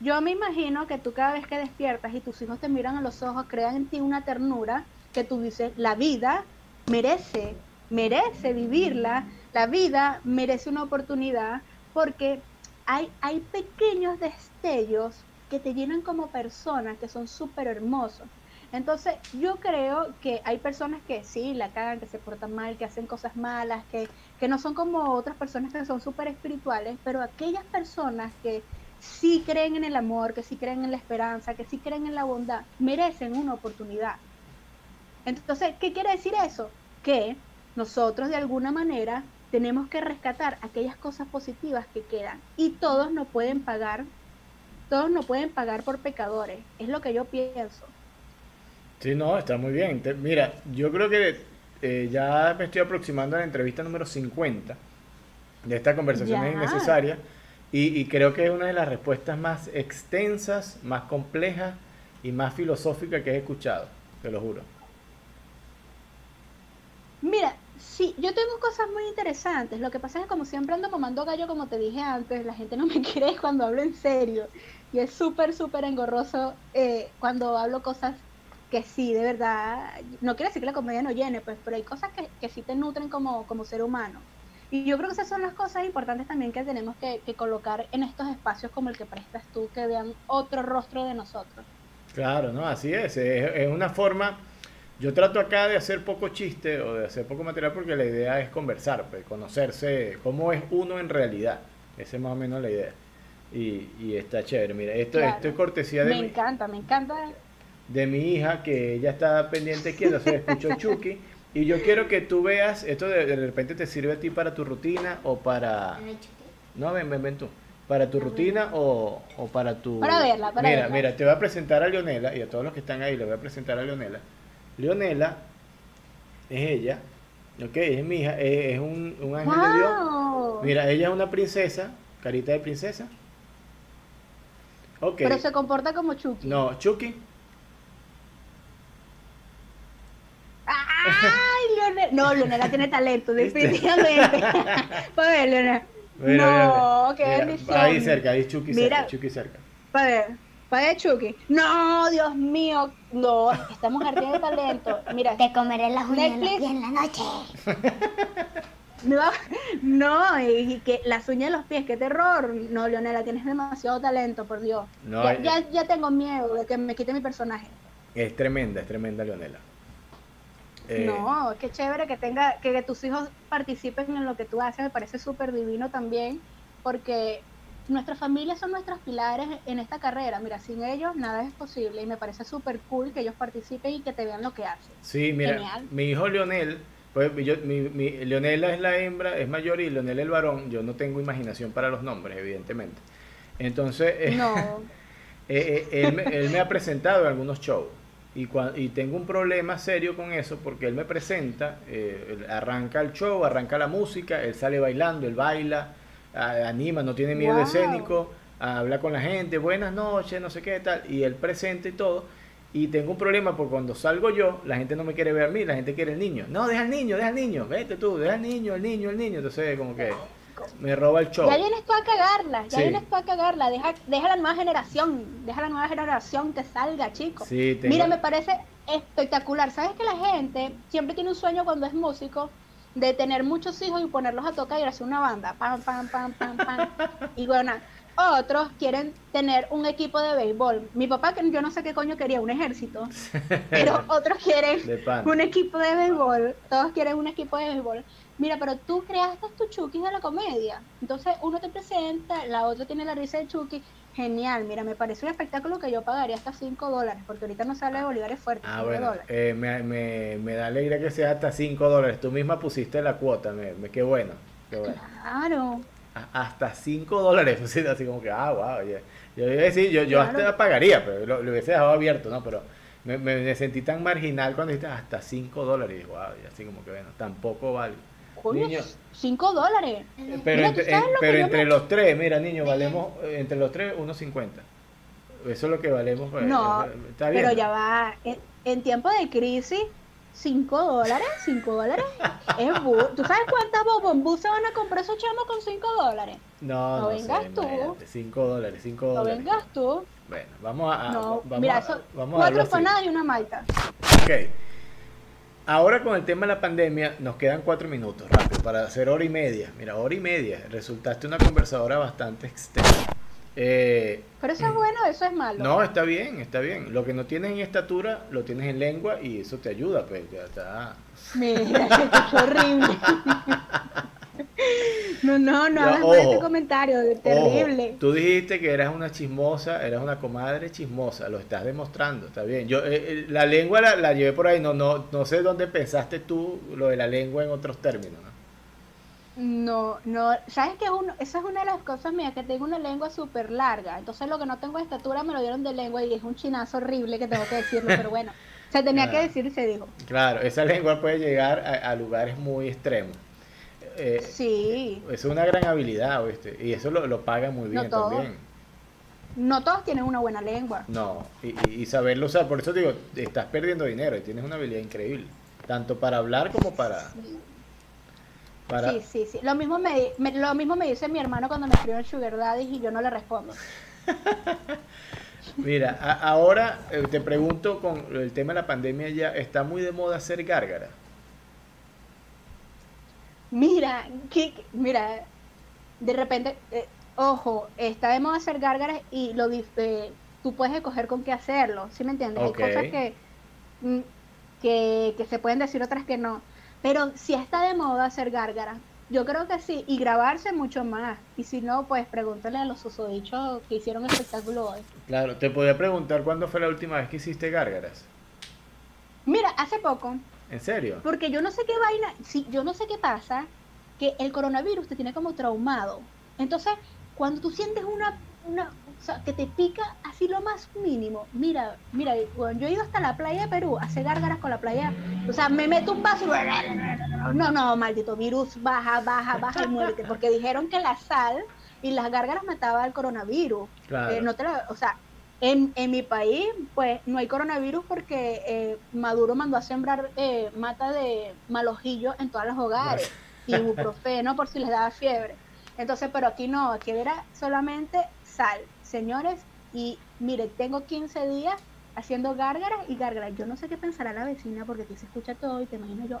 [SPEAKER 2] Yo me imagino que tú cada vez que despiertas y tus hijos te miran a los ojos, crean en ti una ternura que tú dices, la vida merece, merece vivirla, la vida merece una oportunidad porque hay, hay pequeños destellos que te llenan como persona que son súper hermosos. Entonces, yo creo que hay personas que sí, la cagan, que se portan mal, que hacen cosas malas, que, que no son como otras personas que son súper espirituales, pero aquellas personas que sí creen en el amor, que sí creen en la esperanza, que sí creen en la bondad, merecen una oportunidad. Entonces, ¿qué quiere decir eso? Que nosotros de alguna manera tenemos que rescatar aquellas cosas positivas que quedan y todos no pueden pagar, todos no pueden pagar por pecadores, es lo que yo pienso.
[SPEAKER 1] Sí, no, está muy bien. mira, yo creo que eh, ya me estoy aproximando a la entrevista número 50 de esta conversación es innecesaria y, y creo que es una de las respuestas más extensas, más complejas y más filosóficas que he escuchado, te lo juro.
[SPEAKER 2] Mira, sí, yo tengo cosas muy interesantes. Lo que pasa es que como siempre ando mamando gallo, como te dije antes, la gente no me cree cuando hablo en serio. Y es súper, súper engorroso eh, cuando hablo cosas que sí, de verdad, no quiere decir que la comedia no llene, pues, pero hay cosas que, que sí te nutren como, como ser humano. Y yo creo que esas son las cosas importantes también que tenemos que, colocar en estos espacios como el que prestas tú, que vean otro rostro de nosotros.
[SPEAKER 1] Claro, no, así es. Es, una forma. Yo trato acá de hacer poco chiste o de hacer poco material porque la idea es conversar, pues, conocerse cómo es uno en realidad. Esa es más o menos la idea. Y, y está chévere. Mira, esto, esto es cortesía de.
[SPEAKER 2] Me encanta, me encanta.
[SPEAKER 1] De mi hija que ella está pendiente aquí, entonces escucho Chucky. Y yo quiero que tú veas, esto de, de, repente te sirve a ti para tu rutina o para... No, ven, ven, ven tú. Para tu rutina o, o para tu...
[SPEAKER 2] Para verla, para
[SPEAKER 1] mira,
[SPEAKER 2] verla.
[SPEAKER 1] Mira, te voy a presentar a Leonela y a todos los que están ahí les voy a presentar a Leonela. Leonela es ella, ok, es mi hija, es, un, un, ángel de Dios. Mira, ella es una princesa, carita de princesa.
[SPEAKER 2] Okay. Pero se comporta como Chucky.
[SPEAKER 1] No, Chucky
[SPEAKER 2] ¡Ay, Leonela! No, Leonela tiene talento, definitivamente. Pues ver, Leonela. no, qué bendición.
[SPEAKER 1] Ahí cerca, ahí Chucky cerca, Chucky cerca.
[SPEAKER 2] Para ver, para ver Chucky. No, Dios mío, no, estamos ardiendo de talento. Mira,
[SPEAKER 3] te comeré las uñas en la noche.
[SPEAKER 2] No, no, y que las uñas de los pies, qué terror. No, Leonela, tienes demasiado talento, por Dios. No, ya, ya, ya tengo miedo de que me quite mi personaje.
[SPEAKER 1] Es tremenda, es tremenda, Leonela.
[SPEAKER 2] Eh, no, qué chévere que tenga, que, tus hijos participen en lo que tú haces, me parece súper divino también, porque nuestras familias son nuestros pilares en esta carrera. Mira, sin ellos nada es posible y me parece súper cool que ellos participen y que te vean lo que hacen.
[SPEAKER 1] Sí, mira, mi hijo Leonel, pues yo, mi, mi, Leonela es la hembra, es mayor y Leonel el varón. Yo no tengo imaginación para los nombres, evidentemente. Entonces, eh, no. Eh, él, él, me ha presentado en algunos shows. Y, y, tengo un problema serio con eso porque él me presenta, eh, arranca el show, arranca la música, él sale bailando, él baila, anima, no tiene miedo escénico, habla con la gente, buenas noches, no sé qué tal, y él presenta y todo. Y tengo un problema porque cuando salgo yo, la gente no me quiere ver a mí, la gente quiere el niño. No, deja al niño, deja al niño, vete tú, deja al niño, el niño, el niño. Entonces, como que me roba el show.
[SPEAKER 2] Ya vienes tú a cagarla, ya vienes tú a cagarla. Deja, deja la nueva generación, deja la nueva generación que salga, chicos. Mira, me parece espectacular. ¿Sabes que la gente siempre tiene un sueño cuando es músico? De tener muchos hijos y ponerlos a tocar y hacer una banda. Pam, pam, pam, pam, pam. y bueno, otros quieren tener un equipo de béisbol. Mi papá, que yo no sé qué coño quería, un ejército. pero otros quieren un equipo de béisbol. Todos quieren un equipo de béisbol mira, pero tú creaste tu Chucky de la comedia. Entonces uno te presenta, la otra tiene la risa de Chucky. Genial, mira, me parece un espectáculo que yo pagaría hasta 5 dólares, porque ahorita no sale de bolívares fuertes.
[SPEAKER 1] Ah, bueno, eh, me, me, me, da alegría que sea hasta 5 dólares. Tú misma pusiste la cuota, me, me qué bueno. Qué bueno.
[SPEAKER 2] Claro.
[SPEAKER 1] hasta 5 dólares, así como que, ah, wow. Yo iba a decir, yo, yo hasta pagaría, pero lo, hubiese dejado abierto, ¿no? Pero me, me, sentí tan marginal cuando dijiste hasta 5 dólares. Y wow, y así como que, bueno, tampoco vale.
[SPEAKER 2] Coño, 5 dólares.
[SPEAKER 1] Pero, entre, los tres, mira, niño, valemos entre los tres 1.50. Eso es lo que valemos.
[SPEAKER 2] Pues, no, pero ya va. En, tiempo de crisis, 5 dólares, 5 dólares es ¿Tú sabes cuántas bobombú se van a comprar esos chamos con 5 dólares?
[SPEAKER 1] No, no, no vengas tú. 5 dólares, 5 dólares.
[SPEAKER 2] No vengas tú.
[SPEAKER 1] Bueno, vamos a. No,
[SPEAKER 2] vamos mira, eso, vamos cuatro empanadas y una malta.
[SPEAKER 1] Ok. Ahora con el tema de la pandemia nos quedan cuatro minutos, rápido, para hacer hora y media. Mira, hora y media. Resultaste una conversadora bastante extensa. Eh,
[SPEAKER 2] Pero eso es bueno, eso es malo.
[SPEAKER 1] No, está bien, está bien. Lo que no tienes en estatura, lo tienes en lengua y eso te ayuda, pues ya está.
[SPEAKER 2] Mira, qué horrible. No, no, no hagas más este comentario, terrible.
[SPEAKER 1] Tú dijiste que eras una chismosa, eras una comadre chismosa, lo estás demostrando, está bien. Yo eh, eh, la lengua la, la, llevé por ahí, no, no, no sé dónde pensaste tú lo de la lengua en otros términos.
[SPEAKER 2] No, no, sabes que uno, esa es una de las cosas mías, que tengo una lengua súper larga, entonces lo que no tengo de estatura me lo dieron de lengua y es un chinazo horrible que tengo que decirlo, pero bueno, se tenía que decir y se dijo.
[SPEAKER 1] Claro, esa lengua puede llegar a, lugares muy extremos.
[SPEAKER 2] Eh, sí.
[SPEAKER 1] Es una gran habilidad, ¿viste? Y eso lo, lo paga muy bien también.
[SPEAKER 2] No todos tienen una buena lengua.
[SPEAKER 1] No, y, y, saberlo usar, por eso digo, estás perdiendo dinero y tienes una habilidad increíble, tanto para hablar como para...
[SPEAKER 2] Sí, sí, sí. Lo mismo me, lo mismo me dice mi hermano cuando me escribe el Sugar Daddy y yo no le respondo.
[SPEAKER 1] Mira, ahora eh, te pregunto con el tema de la pandemia ya, ¿está muy de moda hacer gárgara?
[SPEAKER 2] Mira, que, mira, de repente, eh, ojo, está de moda hacer gárgaras y lo eh, tú puedes escoger con qué hacerlo, ¿sí me entiendes? Hay cosas que, mm, que, que se pueden decir, otras que no. Pero si está de moda hacer gárgara, yo creo que sí, y grabarse mucho más. Y si no, pues pregúntale a los susodichos que hicieron el espectáculo hoy.
[SPEAKER 1] Claro, te podía preguntar cuándo fue la última vez que hiciste gárgaras.
[SPEAKER 2] Mira, hace poco.
[SPEAKER 1] ¿En serio?
[SPEAKER 2] Porque yo no sé qué vaina, sí, yo no sé qué pasa, que el coronavirus te tiene como traumado. Entonces, cuando tú sientes una, una o sea, que te pica así lo más mínimo. Mira, mira, yo he ido hasta la playa de Perú a hacer gárgaras con la playa. O sea, me meto un paso y... No, no, maldito virus, baja, baja, baja y muérete. Porque dijeron que la sal y las gárgaras mataban el coronavirus. Eh, no te o sea, en, en, mi país, pues no hay coronavirus porque eh, Maduro mandó a sembrar eh, mata de malojillo en todos los hogares y ibuprofeno por si les daba fiebre. Entonces, pero aquí no, aquí era solamente sal señores, y mire, tengo 15 días haciendo gárgaras y gárgaras. Yo no sé qué pensará la vecina porque aquí se escucha todo y te imagino yo.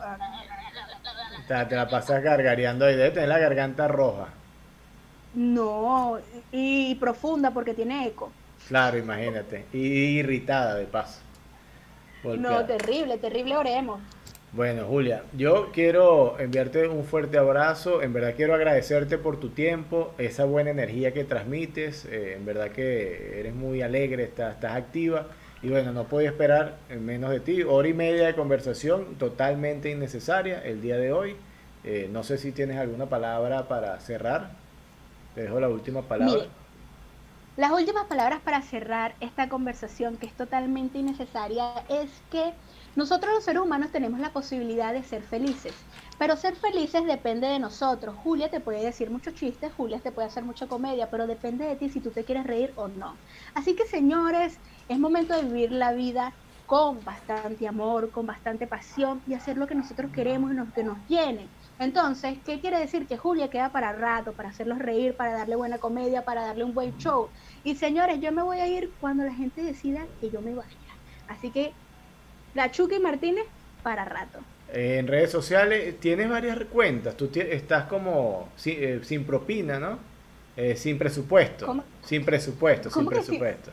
[SPEAKER 1] Te, te la pasas gargareando y debe tener la garganta roja.
[SPEAKER 2] No, y profunda porque tiene eco.
[SPEAKER 1] Claro, imagínate. Y irritada de paso.
[SPEAKER 2] No, terrible, terrible, oremos.
[SPEAKER 1] Bueno, Julia, yo quiero enviarte un fuerte abrazo, en verdad quiero agradecerte por tu tiempo, esa buena energía que transmites, eh, en verdad que eres muy alegre, estás, estás activa y bueno, no podía esperar menos de ti, hora y media de conversación totalmente innecesaria el día de hoy, eh, no sé si tienes alguna palabra para cerrar, te dejo la última palabra.
[SPEAKER 2] Las últimas palabras para cerrar esta conversación que es totalmente innecesaria es que nosotros los seres humanos tenemos la posibilidad de ser felices, pero ser felices depende de nosotros. Julia te puede decir muchos chistes, Julia te puede hacer mucha comedia, pero depende de ti si tú te quieres reír o no. Así que señores, es momento de vivir la vida con bastante amor, con bastante pasión y hacer lo que nosotros queremos y lo que nos llene. Entonces, ¿qué quiere decir? Que Julia queda para rato, para hacerlos reír, para darle buena comedia, para darle un buen show. Y señores, yo me voy a ir cuando la gente decida que yo me vaya. Así que la Chucky Martínez para rato.
[SPEAKER 1] En redes sociales tienes varias cuentas. Tú estás como eh, sin, propina, ¿no? Eh, sin presupuesto. Sin presupuesto, sin presupuesto.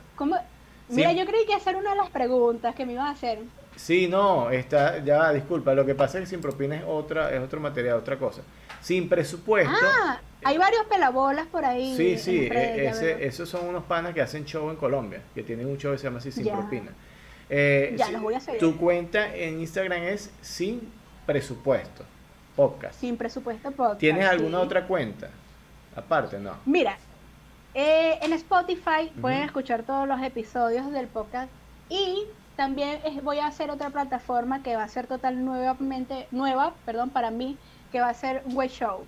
[SPEAKER 2] Mira, yo creí que hacer una de las preguntas que me iba a hacer.
[SPEAKER 1] Sí, no, está, ya, disculpa, lo que pasa es que sin propina es otra, es otro material, otra cosa. Sin presupuesto.
[SPEAKER 2] Ah, hay varios pelabolas por ahí.
[SPEAKER 1] Sí, sí, e, esos son unos panas que hacen show en Colombia, que tienen un show que se llama así sin propina.
[SPEAKER 2] Eh, ya, los voy a seguir.
[SPEAKER 1] Tu cuenta en Instagram es sin presupuesto, podcast.
[SPEAKER 2] Sin presupuesto, podcast.
[SPEAKER 1] ¿Tienes alguna otra cuenta? Aparte, no.
[SPEAKER 2] Mira, eh, en Spotify pueden escuchar todos los episodios del podcast y también voy a hacer otra plataforma que va a ser total nuevamente nueva, perdón, para mí, que va a ser Web Show.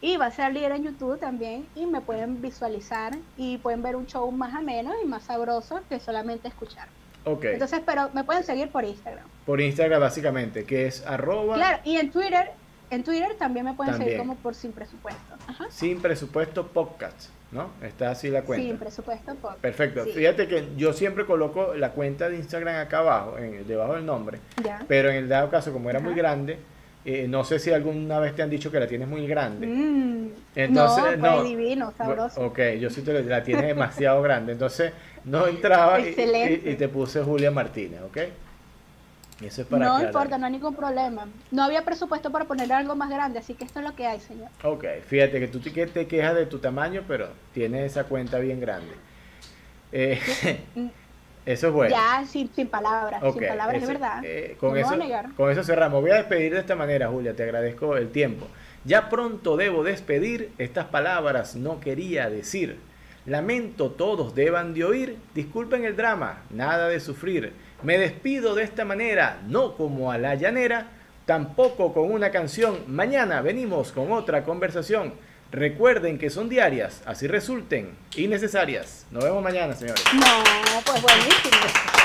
[SPEAKER 2] Y va a salir en YouTube también y me pueden visualizar y pueden ver un show más ameno y más sabroso que solamente escuchar. Entonces, pero me pueden seguir por Instagram.
[SPEAKER 1] Por Instagram básicamente, que es arroba...
[SPEAKER 2] Claro, y en Twitter, en Twitter también me pueden seguir como por Sin Presupuesto.
[SPEAKER 1] Sin Presupuesto Podcast, ¿no? Está así la cuenta.
[SPEAKER 2] Presupuesto.
[SPEAKER 1] Perfecto. Fíjate que yo siempre coloco la cuenta de Instagram acá abajo, en, debajo del nombre. Pero en el dado caso, como era muy grande, Eh, no sé si alguna vez te han dicho que la tienes muy grande.
[SPEAKER 2] Mm, Entonces, no, pues divino, sabroso.
[SPEAKER 1] Ok, yo sí te la tienes demasiado grande. Entonces, no entraba y, y, te puse Julia Martínez, ¿ok?
[SPEAKER 2] Eso es para no importa, no hay ningún problema. No había presupuesto para poner algo más grande, así que esto es lo que hay, señor.
[SPEAKER 1] Ok, fíjate que tú te, te quejas de tu tamaño, pero tienes esa cuenta bien grande. Eh, Eso es bueno.
[SPEAKER 2] Ya, sin, sin palabras, sin palabras, es verdad.
[SPEAKER 1] Eh, con, eso, con eso cerramos. Voy a despedir de esta manera, Julia, te agradezco el tiempo. Ya pronto debo despedir, estas palabras no quería decir. Lamento todos deban de oír, disculpen el drama, nada de sufrir. Me despido de esta manera, no como a la llanera, tampoco con una canción. Mañana venimos con otra conversación. Recuerden que son diarias, así resulten innecesarias. Nos vemos mañana, señores.
[SPEAKER 2] No, pues buenísimo.